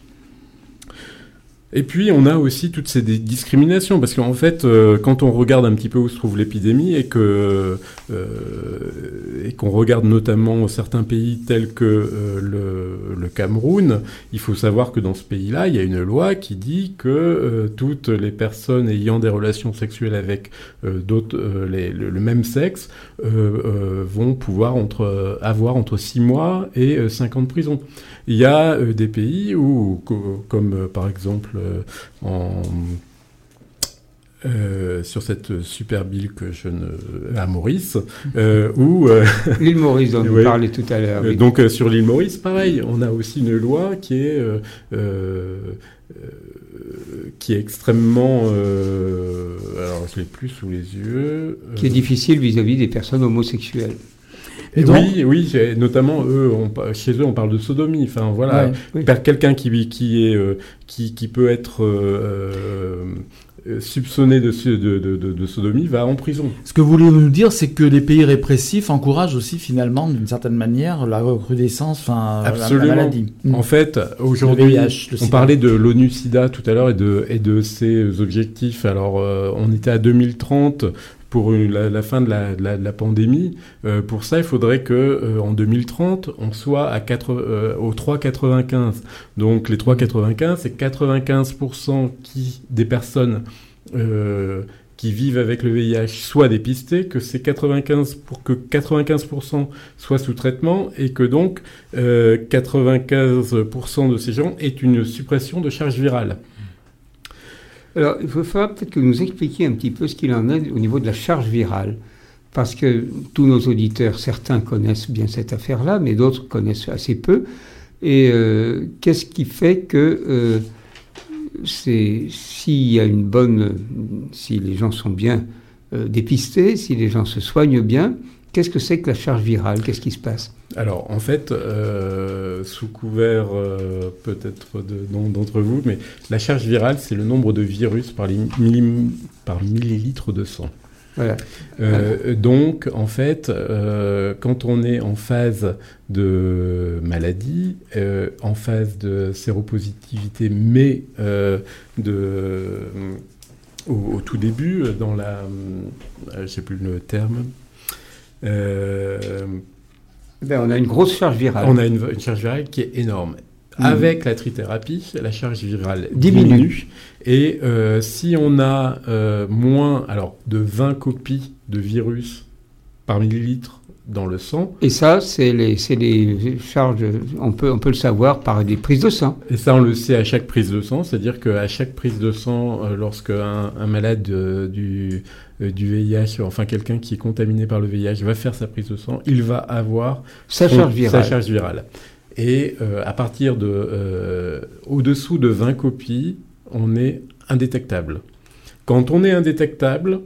Et puis on a aussi toutes ces discriminations parce qu'en fait, euh, quand on regarde un petit peu où se trouve l'épidémie et que euh, et qu'on regarde notamment certains pays tels que euh, le, le, Cameroun, il faut savoir que dans ce pays-là, il y a une loi qui dit que toutes les personnes ayant des relations sexuelles avec d'autres le, même sexe vont pouvoir entre, avoir entre 6 mois et 5 ans de prison. Il y a des pays où, comme par exemple euh, euh, sur cette super île que je ne à Maurice euh, où l'île Maurice dont vous parlez tout à l'heure. Donc sur l'île Maurice, pareil, on a aussi une loi qui est qui est extrêmement alors je l'ai plus sous les yeux qui est difficile vis-à-vis des personnes homosexuelles. oui, oui, notamment eux, chez eux, on parle de sodomie. Enfin voilà, quelqu'un qui qui est qui, qui peut être euh, euh, soupçonné de, de, de, de, sodomie va en prison. Ce que vous voulez nous dire, c'est que les pays répressifs encouragent aussi finalement, d'une certaine manière, la recrudescence, enfin, la, maladie. En fait, aujourd'hui, on parlait de l'ONU-SIDA tout à l'heure et de, et de ses objectifs. Alors, euh, on était à 2030 pour la, fin de la, la, pandémie. Euh, pour ça, il faudrait que euh, en 2030, on soit à 4, euh, au 3,95. Donc les 3,95, c'est 95% qui, des personnes qui vivent avec le VIH soient dépistées, que c'est 95 pour que 95% soient sous traitement et que donc 95% de ces gens aient une suppression de charge virale. Alors, il falloir peut-être que vous nous expliquiez un petit peu ce qu'il en est au niveau de la charge virale. Parce que tous nos auditeurs, certains connaissent bien cette affaire-là, mais d'autres connaissent assez peu. Et euh, qu'est-ce qui fait que euh, s'il y a une bonne, si les gens sont bien euh, dépistés, si les gens se soignent bien, qu'est-ce que c'est que la charge virale? Qu'est-ce qui se passe? Alors, en fait, euh, sous couvert euh, peut-être d'entre vous, mais la charge virale, c'est le nombre de virus par, par millilitre de sang. Voilà. Euh, donc, en fait, quand on est en phase de maladie, en phase de séropositivité, mais de, au, tout début, dans la, je sais plus le terme, ben, on a une grosse charge virale. On a une, charge virale qui est énorme. Mmh. Avec la trithérapie, la charge virale diminue. Et euh, si on a euh, moins alors, de 20 copies de virus par millilitre dans le sang. Et ça, c'est les, les, charges, on peut, on peut le savoir par des prises de sang. Et ça, on le sait à chaque prise de sang, c'est-à-dire qu'à chaque prise de sang, euh, lorsque un, malade euh, du VIH, enfin quelqu'un qui est contaminé par le VIH va faire sa prise de sang, il va avoir sa charge virale. Sa charge virale. Et euh, à partir de au-dessous de 20 copies, on est indétectable. Quand on est indétectable,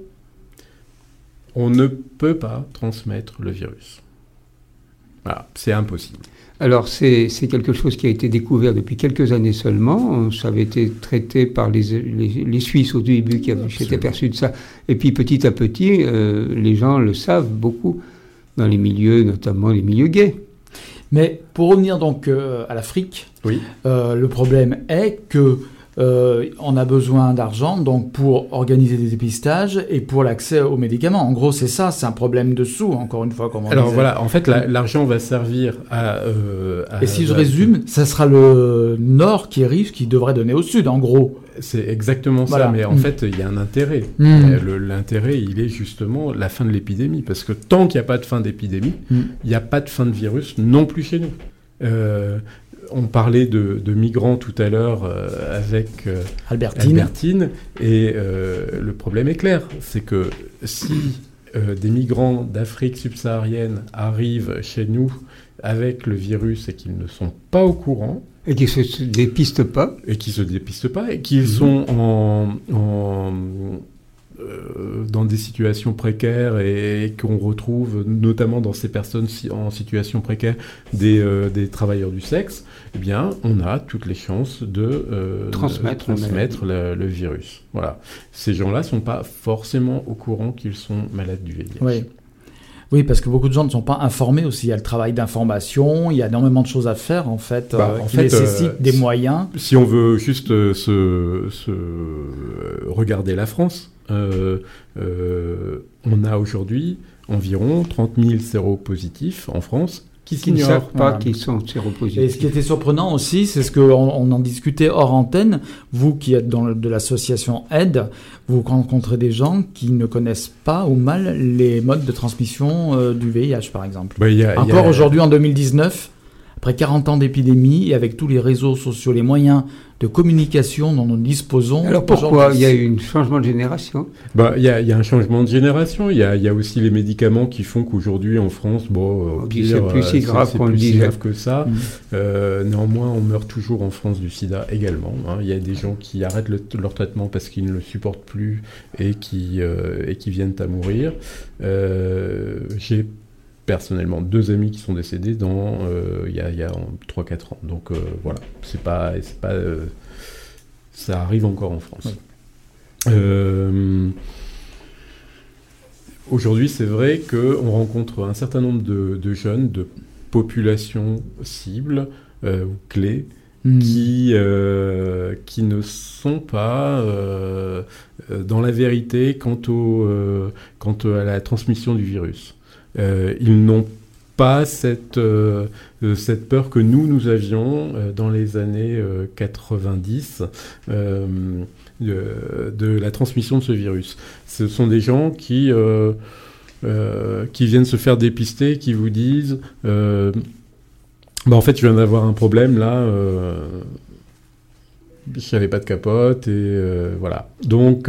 on ne peut pas transmettre le virus. Voilà, c'est impossible. Alors c'est quelque chose qui a été découvert depuis quelques années seulement. Ça avait été traité par les, les, Suisses au début qui s'étaient aperçus de ça. Et puis petit à petit, euh, les gens le savent beaucoup dans les milieux, notamment les milieux gays. Mais pour revenir donc euh, à l'Afrique, oui. Euh, le problème est que euh, on a besoin d'argent donc pour organiser des dépistages et pour l'accès aux médicaments. En gros, c'est ça, c'est un problème de sous, encore une fois. Comme Alors voilà, en fait, l'argent va servir à, euh, Et si je résume, ça sera le Nord qui est riche qui devrait donner au Sud, en gros. C'est exactement ça, mais en mm. fait, il y a un intérêt. Mm. L'intérêt, il est justement la fin de l'épidémie, parce que tant qu'il n'y a pas de fin d'épidémie, mm. il n'y a pas de fin de virus non plus chez nous. Euh, on parlait de, migrants tout à l'heure euh, avec euh, Albertine. et euh, le problème est clair, c'est que si des migrants d'Afrique subsaharienne arrivent chez nous avec le virus et qu'ils ne sont pas au courant, et qui se dépistent pas. Et qui se dépistent pas, et qu'ils mhm. sont en, dans des situations précaires et, qu'on retrouve notamment dans ces personnes en situation précaire des, euh, des, travailleurs du sexe, eh bien, on a toutes les chances de euh, transmettre, transmettre le, virus. Voilà. Ces gens-là sont pas forcément au courant qu'ils sont malades du VIH. Oui. Oui, parce que beaucoup de gens ne sont pas informés aussi. Il y a le travail d'information, il y a énormément de choses à faire en fait, bah, qui nécessitent des moyens. Si on veut juste se, se regarder la France, on a aujourd'hui environ 30 000 séropositifs en France qui, ne savent pas qu'ils sont séropositifs. Et ce qui était surprenant aussi, c'est ce qu'on on en discutait hors antenne. Vous qui êtes dans de l'association AIDE, vous rencontrez des gens qui ne connaissent pas ou mal les modes de transmission euh, du VIH, par exemple. Bah, Encore aujourd'hui, en 2019, après 40 ans d'épidémie et avec tous les réseaux sociaux, les moyens de communication dont nous disposons. Alors pourquoi Il y a eu un changement de génération? Bah, il, y a, il y a un changement de génération. Il y a, il y a aussi les médicaments qui font qu'aujourd'hui en France, bon, c'est plus si grave qu'on le grave que ça. Mm. Euh, néanmoins, on meurt toujours en France du sida également. Hein. Il y a des gens qui arrêtent leur traitement parce qu'ils ne le supportent plus et qui, euh, et qui viennent à mourir. Euh, j'ai personnellement deux amis qui sont décédés dans euh, il y a, a 3-4 ans. Donc euh, voilà, c'est pas, c'est pas euh, ça arrive encore en France. Aujourd'hui, c'est vrai qu'on rencontre un certain nombre de, jeunes, de populations cibles ou clés hmm. qui, qui ne sont pas dans la vérité quant, au, quant à la transmission du virus. Euh, ils n'ont pas cette, euh, euh, cette peur que nous, nous avions dans les années 90 de, la transmission de ce virus. Ce sont des gens qui, qui viennent se faire dépister, qui vous disent bah, en fait, je viens d'avoir un problème là. je n'avais pas de capote et voilà. Donc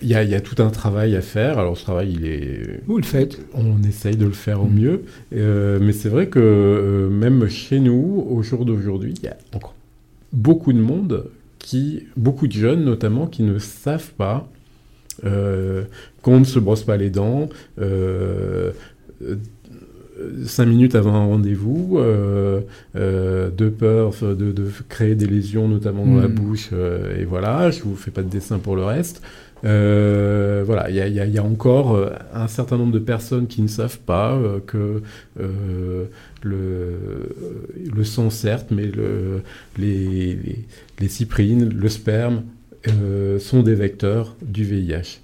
il y, a, tout un travail à faire. Alors ce travail, il est... Vous le faites. On essaye de le faire au mm. mieux. Euh, mais c'est vrai que euh, même chez nous, au jour d'aujourd'hui, il y a encore beaucoup de monde, qui, beaucoup de jeunes notamment, qui ne savent pas euh, qu'on ne se brosse pas les dents. cinq minutes avant un rendez-vous, de peur de, créer des lésions, notamment dans la mm. bouche, et voilà, je vous fais pas de dessin pour le reste. Euh, voilà, il y, a, encore euh, un certain nombre de personnes qui ne savent pas euh, que le, le, sang, certes, mais le, les, les, les, cyprines, le sperme sont des vecteurs du VIH.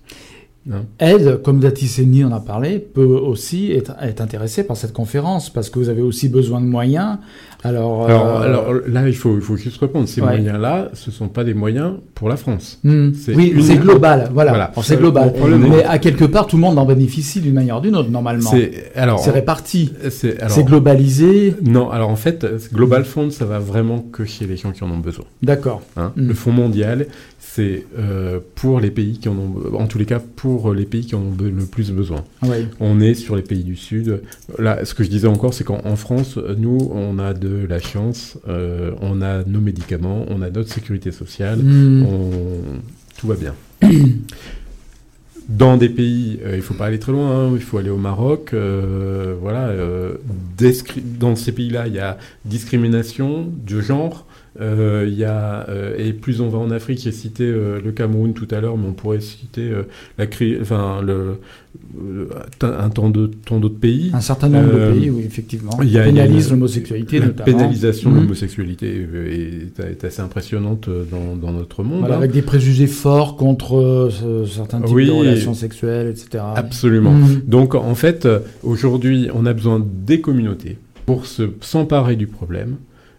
Hein Aide, comme Datiseni en a parlé, peut aussi être, être intéressé par cette conférence parce que vous avez aussi besoin de moyens alors, alors, euh, là, il faut, il faut juste répondre. Ces moyens-là, ce ne sont pas des moyens pour la France. Hmm. Oui, c'est global. Voilà, c'est global. Mais à quelque part, tout le monde en bénéficie d'une manière ou d'une autre, normalement. C'est réparti. C'est globalisé. Non, alors en fait, Global Fund, ça va vraiment que chez les gens qui en ont besoin. D'accord. Hein? Hmm. Le Fonds mondial, c'est euh, pour les pays qui en ont, en tous les cas, pour les pays qui en ont le plus besoin. On est sur les pays du Sud. Là, ce que je disais encore, c'est qu'en France, nous, on a de la chance, euh, on a nos médicaments, on a notre sécurité sociale, hmm. tout va bien. Dans des pays, euh, il ne faut pas aller très loin, hein, il faut aller au Maroc. Euh, voilà, dans ces pays-là, il y a discrimination de genre, euh, y a, euh, et plus on va en Afrique, j'ai cité euh, le Cameroun tout à l'heure, mais on pourrait citer la enfin, le, un tant d'autres pays. Un certain nombre de pays, oui, effectivement. Il pénalise l'homosexualité, notamment. La pénalisation de mmh. l'homosexualité est, assez impressionnante dans, notre monde. Hein. Avec des préjugés forts contre certains types de relations sexuelles, etc. Absolument. Mmh. Donc, en fait, aujourd'hui, on a besoin des communautés pour s'emparer du problème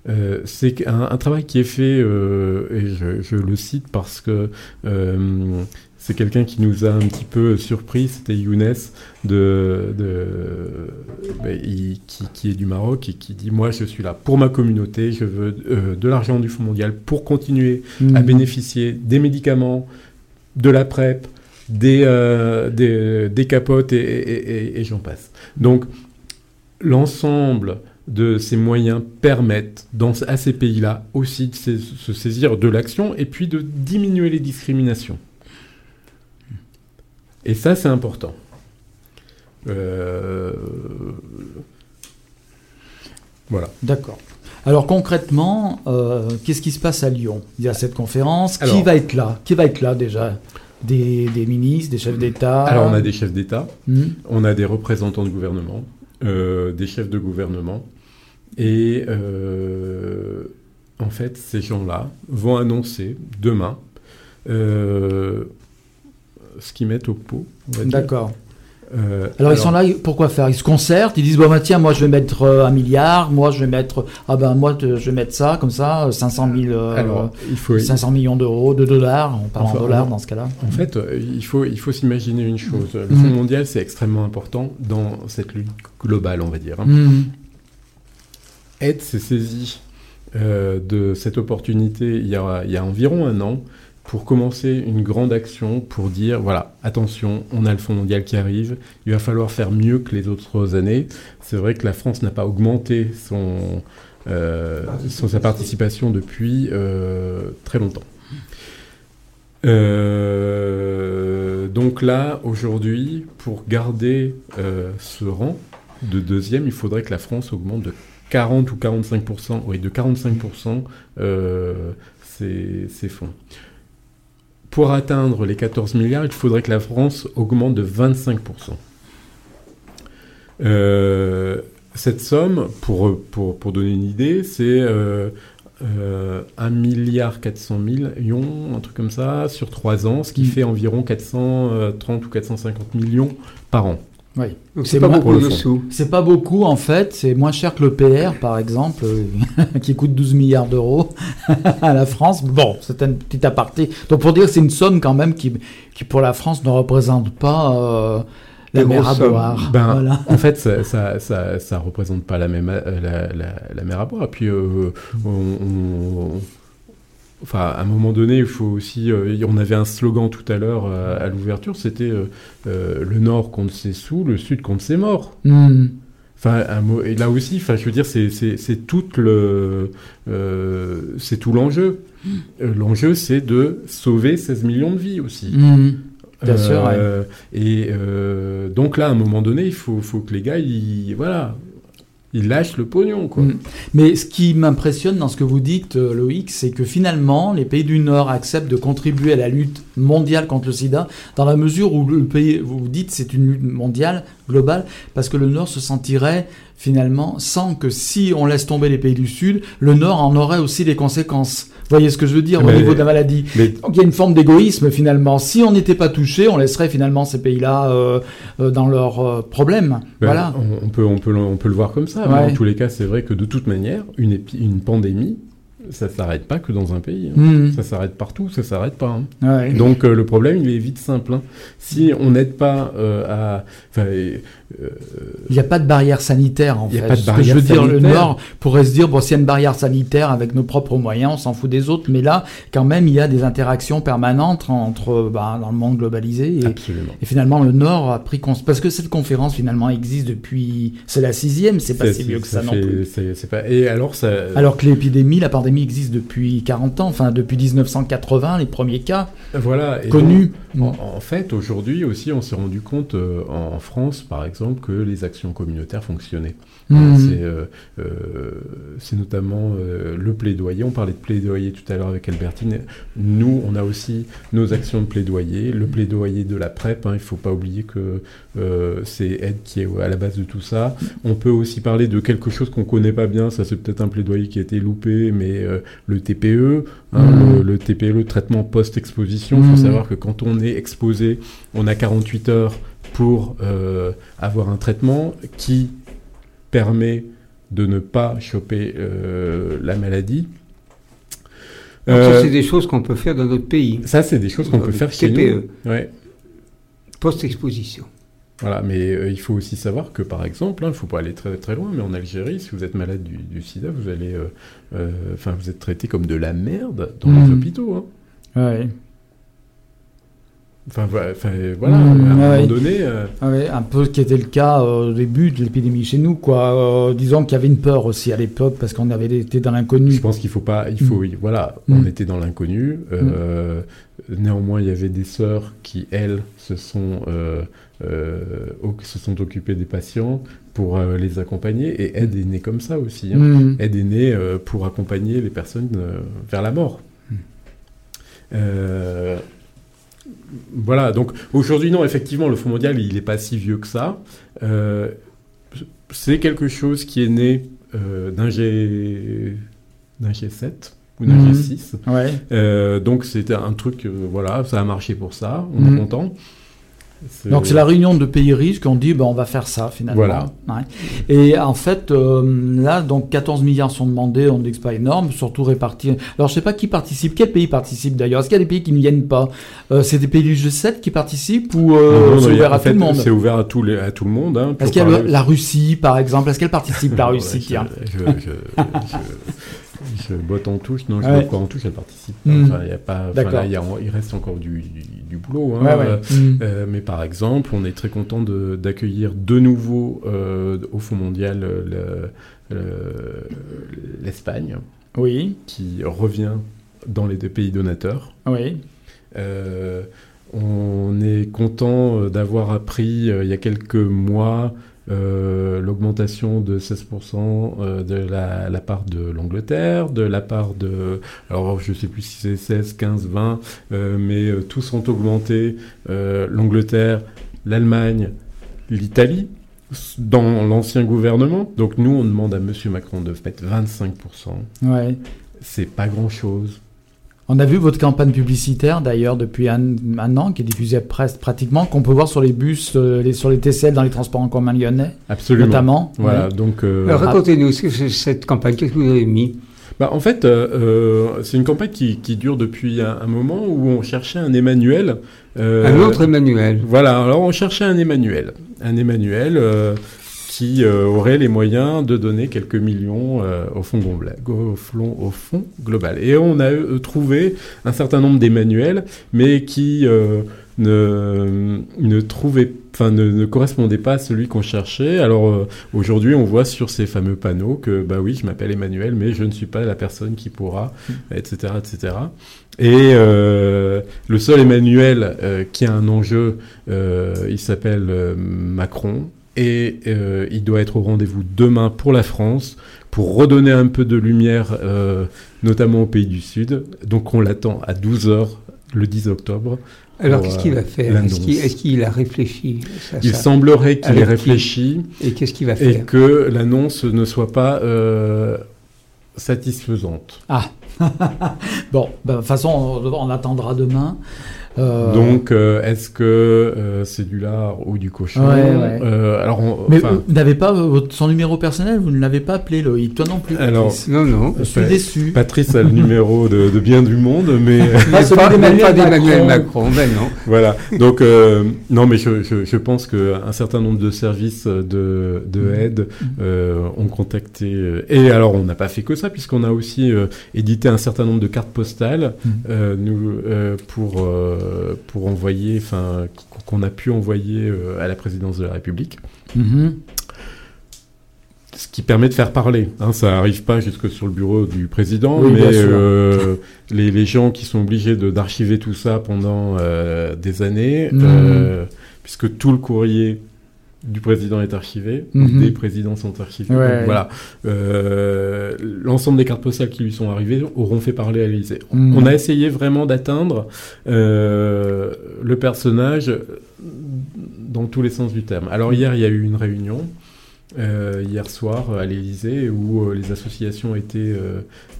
euh, c'est un, travail qui est fait, euh, et je, le cite parce que euh, c'est quelqu'un qui nous a un petit peu surpris, c'était Younes, de, bah, qui, est du Maroc et qui dit Moi, je suis là pour ma communauté, je veux de l'argent du Fonds mondial pour continuer mmh. à bénéficier des médicaments, de la PrEP, des, des, capotes et j'en passe. Donc, l'ensemble de ces moyens permettent dans, à ces pays-là aussi de se, saisir de l'action et puis de diminuer les discriminations. Et ça, c'est important. Euh, voilà. D'accord. Alors concrètement, euh, qu'est-ce qui se passe à Lyon? Il y a cette conférence. qui va être là? Qui va être là déjà? Des, ministres, des chefs d'État? Alors on a des chefs d'État, hmm. on a des représentants de gouvernement, des chefs de gouvernement, et en fait ces gens-là vont annoncer demain ce qu'ils mettent au pot. D'accord. Euh, alors, ils sont là, pourquoi faire? Ils se concertent, ils disent bon bah tiens moi je vais mettre euh, un milliard, moi je vais mettre ah ben moi je vais mettre ça comme ça 500 000, alors, il faut, 500 millions d'euros, de dollars, on parle en dollars dans ce cas-là. En fait, euh, il faut il faut s'imaginer une chose. Le Fonds mm. mondial c'est extrêmement important dans cette lutte globale, on va dire. Hein. Aide s'est saisi de cette opportunité il y a, il y a environ un an pour commencer une grande action pour dire voilà, attention, on a le Fonds mondial qui arrive, il va falloir faire mieux que les autres années. C'est vrai que la France n'a pas augmenté son, euh, sa participation depuis euh, très longtemps. Euh, donc là, aujourd'hui, pour garder ce rang de deuxième, il faudrait que la France augmente de 40 ou 45%, oui, de 45% ses, ses fonds pour atteindre les 14 milliards, il faudrait que la France augmente de 25%. Euh, cette somme, pour, pour, donner une idée, c'est euh, euh, 1 milliard 400 millions, un truc comme ça, sur 3 ans, ce qui mm. fait environ 430 ou 450 millions par an. Oui. C'est pas beaucoup C'est pas beaucoup en fait. C'est moins cher que le PR par exemple, euh, qui coûte 12 milliards d'euros à la France. Bon, c'est un petit aparté. Donc pour dire, c'est une somme quand même qui, qui pour la France ne représente pas. Euh, la mer à boire. Ben, En fait, ça, ça, ça, représente pas la même euh, la, la, mer à boire. Puis on, Enfin, à un moment donné, il faut aussi. Euh, on avait un slogan tout à l'heure euh, à l'ouverture, c'était euh, le Nord contre ses sous, le Sud contre ses morts. Hmm. Enfin, et là aussi, enfin, je veux dire, c'est tout le, c'est tout l'enjeu. l'enjeu, c'est de sauver 16 millions de vies aussi. Hmm. Bien sûr. Et donc là, à un moment donné, il faut, faut que les gars, ils, voilà, il lâche le pognon, quoi. Mm. Mais ce qui m'impressionne dans ce que vous dites, euh, Loïc, c'est que finalement, les pays du Nord acceptent de contribuer à la lutte mondiale contre le sida, dans la mesure où le pays, vous dites, c'est une lutte mondiale, globale, parce que le Nord se sentirait finalement sans que si on laisse tomber les pays du Sud, le Nord en aurait aussi des conséquences. Vous voyez ce que je veux dire au niveau de la maladie Donc il y a une forme d'égoïsme finalement. Si on n'était pas touché, on laisserait finalement ces pays-là euh, euh, dans leurs euh, problèmes. Ben, voilà. On, peut, on, peut, on peut le voir comme ça. Mais en tous les cas, c'est vrai que de toute manière, une, une pandémie, ça ne s'arrête pas que dans un pays. Hein. Mmh. Ça s'arrête partout, ça s'arrête pas. Hein. Donc le problème, il est vite simple. Hein. Si on n'aide pas à... Il n'y a pas de barrière sanitaire en fait. Pas de barrière je veux dire, le Nord pourrait se dire bon, s'il y a une barrière sanitaire avec nos propres moyens, on s'en fout des autres. Mais là, quand même, il y a des interactions permanentes entre bah, dans le monde globalisé. Et, finalement, le Nord a pris parce que cette conférence finalement existe depuis c'est la sixième, c'est pas si vieux que ça, non plus. Pas... Et alors ça. Alors que l'épidémie, la pandémie existe depuis 40 ans, enfin depuis 1980, les premiers cas. Voilà. connus. En, fait, aujourd'hui aussi, on s'est rendu compte euh, en France, par exemple que les actions communautaires fonctionnaient. Mmh. Euh, euh, c'est notamment euh, le plaidoyer. On parlait de plaidoyer tout à l'heure avec Albertine. Nous, on a aussi nos actions de plaidoyer, le plaidoyer de la PrEP. Hein. il ne faut pas oublier que c'est Aide qui est à la base de tout ça. On peut aussi parler de quelque chose qu'on ne connaît pas bien. Ça, c'est peut-être un plaidoyer qui a été loupé, mais le TPE, hein, mmh. le, TPE, le traitement post-exposition. Il faut mmh. savoir que quand on est exposé, on a 48 heures pour avoir un traitement qui permet de ne pas choper euh, la maladie. ça, euh, c'est des choses qu'on peut faire dans d'autres pays. Ça, c'est des choses qu'on peut faire chez nous. Ouais. Post-exposition. Voilà, mais euh, il faut aussi savoir que, par exemple, il hein, ne faut pas aller très très loin, mais en Algérie, si vous êtes malade du, sida, vous allez, enfin, vous êtes traité comme de la merde dans les mmh. hôpitaux. Hein. Ouais. Enfin, voilà, à un moment donné. Euh, un peu ce qui était le cas euh, au début de l'épidémie chez nous, quoi. Euh, disons qu'il y avait une peur aussi à l'époque parce qu'on avait été dans l'inconnu. Je pense qu'il faut pas, il faut, mm. voilà, on mm. était dans l'inconnu. Mm. Néanmoins, il y avait des sœurs qui, elles, se sont, se sont occupées des patients pour les accompagner. Et Aide est née comme ça aussi. Hein. Aide est née pour accompagner les personnes vers la mort. Voilà, donc aujourd'hui, non, effectivement, le Fonds mondial, il n'est pas si vieux que ça. Euh, c'est quelque chose qui est né euh, d'un G... G7 ou d'un Mhm. G6. Ouais. Euh, donc c'était un truc, voilà, ça a marché pour ça, on est Mhm. content. Donc c'est la réunion de pays riches qui ont dit ben, on va faire ça finalement. Voilà. Ouais. Et en fait euh, là donc 14 milliards sont demandés, on dit que c'est pas énorme, surtout répartis. Alors je sais pas qui participe, quel pays participe d'ailleurs. Est-ce qu'il y a des pays qui ne viennent pas? Euh, C'est des pays du G7 qui participent ou euh, c'est ouvert à fait, tout le monde? C'est ouvert à, tous les, à tout le monde. Hein, Est-ce qu'il y a la Russie par exemple? Est-ce qu'elle participe la Russie je- tiens? je, botte en touche, non, je Ouais. pas en touche, elle participe. Enfin, y a pas, là, il, y a- il reste encore du, du, du boulot. Hein, Ouais, ouais. Euh, Mhm. euh, mais par exemple, on est très content d'accueillir de nouveau euh, au Fonds mondial le- le- l'Espagne, Oui, qui revient dans les deux pays donateurs. oui. On est content d'avoir appris euh, il y a quelques mois euh, l'augmentation de 16% euh, de la, la part de l'Angleterre, de la part de... Alors je sais plus si c'est 16, 15, 20, euh, mais euh, tous ont augmenté. L'Angleterre, l'Allemagne, l'Italie dans l'ancien gouvernement. Donc nous, on demande à M. Macron de mettre 25%. Ouais. C'est pas grand-chose. On a vu votre campagne publicitaire d'ailleurs depuis un, un an qui est diffusée presque pratiquement qu'on peut voir sur les bus, euh, les- sur les TCL dans les transports en commun lyonnais Absolument. notamment. Voilà, Ouais. donc... euh, Alors, Racontez-nous c'est cette campagne, qu'est-ce que vous avez mis? Bah, en fait, euh, euh, c'est une campagne qui, qui dure depuis un, un moment où on cherchait un Emmanuel. euh, Un autre Emmanuel. Voilà, alors on cherchait un Emmanuel. Un Emmanuel euh, qui euh, aurait les moyens de donner quelques millions euh, au, fond global, au, fond, au fond global. Et on a euh, trouvé un certain nombre d'Emmanuel, mais qui euh, ne, ne trouvaient Enfin, ne, ne correspondait pas à celui qu'on cherchait. Alors aujourd'hui, on voit sur ces fameux panneaux que bah oui, je m'appelle Emmanuel, mais je ne suis pas la personne qui pourra, etc., etc. Et euh, le seul Emmanuel euh, qui a un enjeu, euh, il s'appelle Macron. Et euh, il doit être au rendez-vous demain pour la France, pour redonner un peu de lumière, euh, notamment au pays du Sud. Donc on l'attend à 12h le 10 octobre. Alors, qu'est-ce qu'il euh, va faire l'annonce. Est-ce qu'il a réfléchi? Il ça semblerait qu'il ait qui réfléchi Et qu'est-ce qu'il va et faire? que l'annonce ne soit pas euh, satisfaisante. Ah Bon, ben, de toute façon, on, on attendra demain. Euh, Donc, euh, est-ce que euh, c'est du lard ou du cochon Ouais, ouais. Euh, Alors, on- Mais vous n'avez pas votre- son numéro personnel, vous ne l'avez pas appelé, Loïc. Toi non plus. Alors, Patrice. Non, non. je suis déçu. Patrice a le numéro de, de bien du monde, mais Pas Mais pas, d'Emmanuel mais pas d'Emmanuel Macron. Macron. Ben non. voilà. Donc, euh, non, mais je, je, je pense qu'un certain nombre de services de, de aide euh, ont contacté. Et alors, on n'a pas fait que ça, puisqu'on a aussi euh, édité un certain nombre de cartes postales Mhm. euh, nous, euh, pour, euh, pour envoyer, enfin, qu'on a pu envoyer euh, à la présidence de la République. Mhm. Ce qui permet de faire parler. Hein, ça n'arrive pas jusque sur le bureau du président, Oui, mais euh, les, les gens qui sont obligés d'archiver tout ça pendant euh, des années, Mhm. euh, puisque tout le courrier du président est archivé, Mhm. des présidents sont archivés. Ouais. Donc, voilà. Euh, L'ensemble des cartes postales qui lui sont arrivées auront fait parler à l'Élysée. Mhm. On a essayé vraiment d'atteindre euh, le personnage dans tous les sens du terme. Alors hier, il y a eu une réunion. euh, hier soir à l'Élysée où les associations étaient,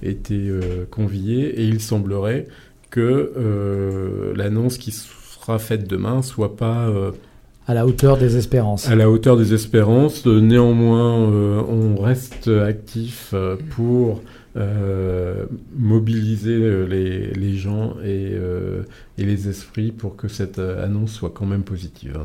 étaient conviées et il semblerait que l'annonce qui sera faite demain soit pas À la hauteur des espérances. à la hauteur des espérances. Euh, Néanmoins, euh, on reste actif euh, pour euh, mobiliser les, les gens et, euh, et les esprits pour que cette annonce soit quand même positive.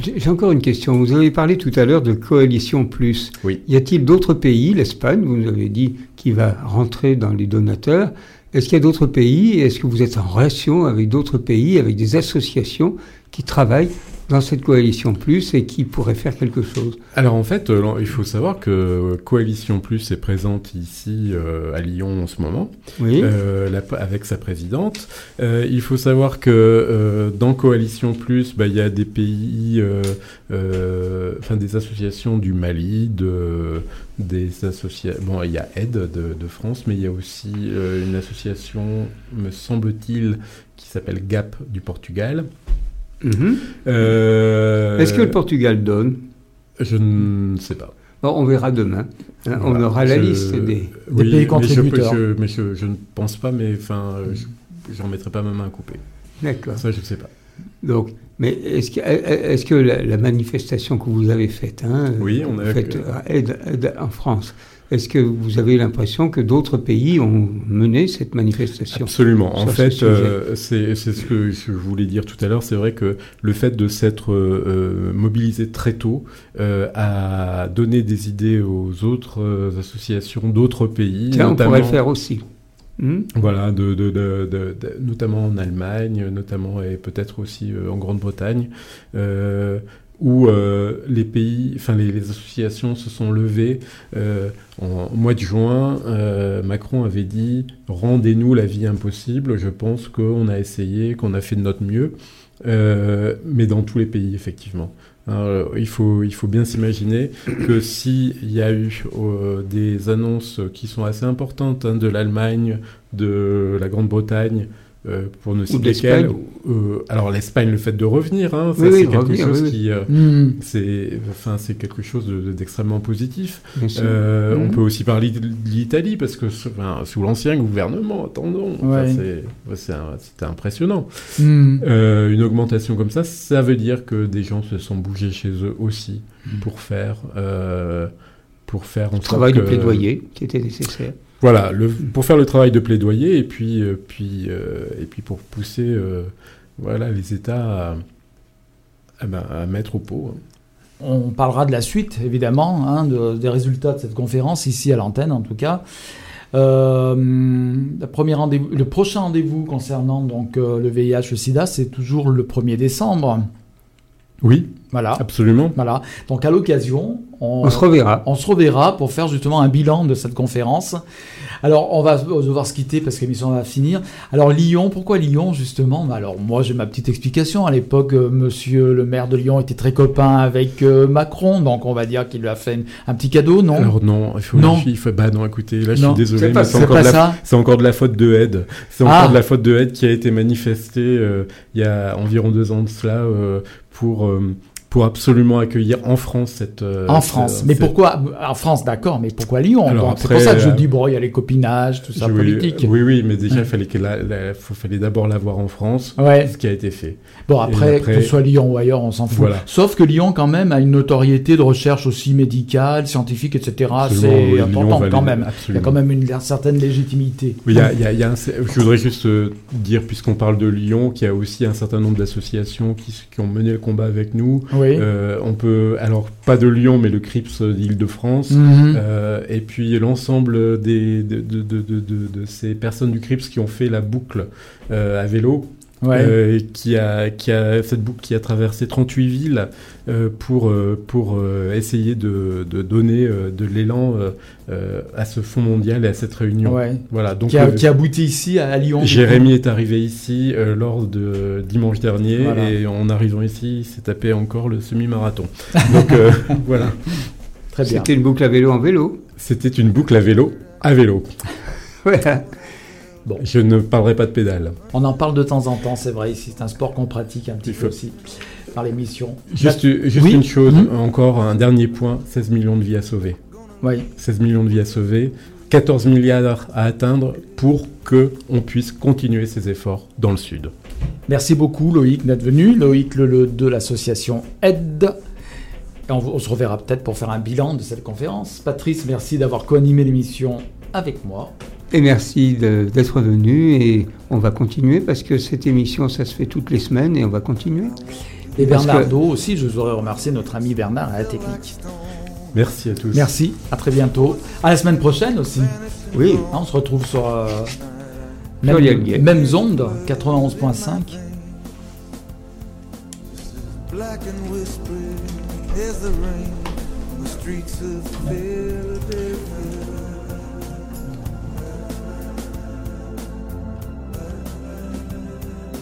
J'ai j'ai encore une question. Vous avez parlé tout à l'heure de coalition plus. Oui. Y a-t-il d'autres pays, l'Espagne, vous nous avez dit, qui va rentrer dans les donateurs Est-ce qu'il y a d'autres pays? Est-ce que vous êtes en relation avec d'autres pays, avec des associations qui travaillent dans cette coalition plus et qui pourrait faire quelque chose Alors en fait, euh, il faut savoir que Coalition Plus est présente ici euh, à Lyon en ce moment, oui. avec sa présidente. il faut savoir que dans Coalition Plus, bah, il y a des pays, enfin des associations du Mali, de, des associations. Bon, il y a Aide de, de, France, mais il y a aussi une association, me semble-t-il, qui s'appelle GAP du Portugal. Mhm. Euh, Est-ce que le Portugal donne? Je ne sais pas. on verra demain. Hein, on aura la liste des, pays contributeurs. Mais, je, ne pense pas, mais enfin, j'en mettrai pas ma main à couper. D'accord. Ça, je ne sais pas. Donc, mais est-ce que, est que la, manifestation que vous avez faite, hein, oui, on a faite en France, est-ce que vous avez l'impression que d'autres pays ont mené cette manifestation Absolument. En fait, euh, c'est ce que je voulais dire tout à l'heure. C'est vrai que le fait de s'être euh, euh, mobilisé très tôt a donné des idées aux autres associations d'autres pays. Tiens, on pourrait le faire aussi. Hmm voilà, de, de, de, notamment en Allemagne, notamment et peut-être aussi en Grande-Bretagne où euh, les pays, enfin les, associations se sont levées euh, en, mois de juin. Euh, Macron avait dit rendez-nous la vie impossible. Je pense qu'on a essayé, qu'on a fait de notre mieux, mais dans tous les pays effectivement. il, faut, il faut bien s'imaginer que s'il y a eu des annonces qui sont assez importantes hein, de l'Allemagne, de la Grande-Bretagne, euh, pour ne citer lesquels. Euh, alors l'Espagne, le fait de revenir, hein, c'est quelque chose qui, euh, mm. c'est, enfin, c'est quelque chose d'extrêmement positif. On mm. peut aussi parler de l'Italie parce que sous l'ancien gouvernement, attendons, c'était impressionnant. Mm. une augmentation comme ça, ça veut dire que des gens se sont bougés chez eux aussi pour faire, pour faire un travail de plaidoyer qui était nécessaire. Voilà, le, pour faire le travail de plaidoyer et puis, euh, puis, euh, et puis pour pousser euh, voilà, les États à, ben, mettre au pot. Hein. On parlera de la suite, évidemment, hein, des résultats de cette conférence, ici à l'antenne en tout cas. le prochain rendez-vous concernant donc, le VIH, le sida, c'est toujours le 1er décembre. Oui, voilà. Absolument. Voilà. Donc à l'occasion, on, se reverra. On se reverra pour faire justement un bilan de cette conférence. Alors on va devoir se quitter parce que l'émission va finir. Alors Lyon, pourquoi Lyon justement? Alors moi j'ai ma petite explication. À l'époque, euh, Monsieur le maire de Lyon était très copain avec euh, Macron, donc on va dire qu'il lui a fait un petit cadeau, non? Alors non, il faut. Non. Il faut, bah non, écoutez, là je suis désolé, c'est encore, c'est encore de la faute de Aide. C'est encore ah. de la faute de Aide qui a été manifestée euh, il y a environ deux ans de cela pour pour absolument accueillir en France cette. Euh, en France, mais pourquoi? En France, d'accord, mais pourquoi Lyon? C'est pour ça que je euh, dis bon, il y a les copinages, tout ça politique. Oui, oui, mais déjà, il fallait fallait d'abord l'avoir en France. Ouais. Ce qui a été fait. Bon, après, que ce soit Lyon ou ailleurs, on s'en fout. Sauf que Lyon, quand même, a une notoriété de recherche aussi médicale, scientifique, etc. C'est important quand même. Il y a quand même une certaine légitimité. Oui, il y a, il y a, je voudrais juste euh, dire, puisqu'on parle de Lyon, qu'il y a aussi un certain nombre d'associations qui, qui, ont mené le combat avec nous. Euh, on peut, alors pas de Lyon, mais le CRIPS d'Île-de-France. Mhm. Euh, et puis l'ensemble des, de, ces personnes du CRIPS qui ont fait la boucle euh, à vélo. Qui, a, qui a cette boucle qui a traversé 38 villes pour, pour essayer de, donner de l'élan à ce fonds mondial et à cette réunion. Voilà, donc, qui, a, qui aboutit ici à Lyon. Jérémy est arrivé ici lors de dimanche dernier et en arrivant ici, il s'est tapé encore le semi-marathon. donc voilà. Très bien. C'était une boucle à vélo en vélo. C'était une boucle à vélo à vélo. Bon. Je ne parlerai pas de pédale. On en parle de temps en temps, c'est vrai. C'est un sport qu'on pratique un petit peu aussi par l'émission. Juste, une chose, hmm encore un dernier point 16 millions de vies à sauver. Oui. 16 millions de vies à sauver, 14 milliards à atteindre pour que on puisse continuer ces efforts dans le Sud. Merci beaucoup Loïc d'être venu. Loïc le, de l'association Aide on, se reverra peut-être pour faire un bilan de cette conférence. Patrice, merci d'avoir co-animé l'émission avec moi. Et merci d'être venu et on va continuer parce que cette émission, ça se fait toutes les semaines et on va continuer. Et Bernardo aussi, je voudrais remercier notre ami Bernard à la technique. Merci à tous. Merci, à très bientôt. À la semaine prochaine aussi. Oui. On se retrouve sur euh, même, même onde, 91.5. dark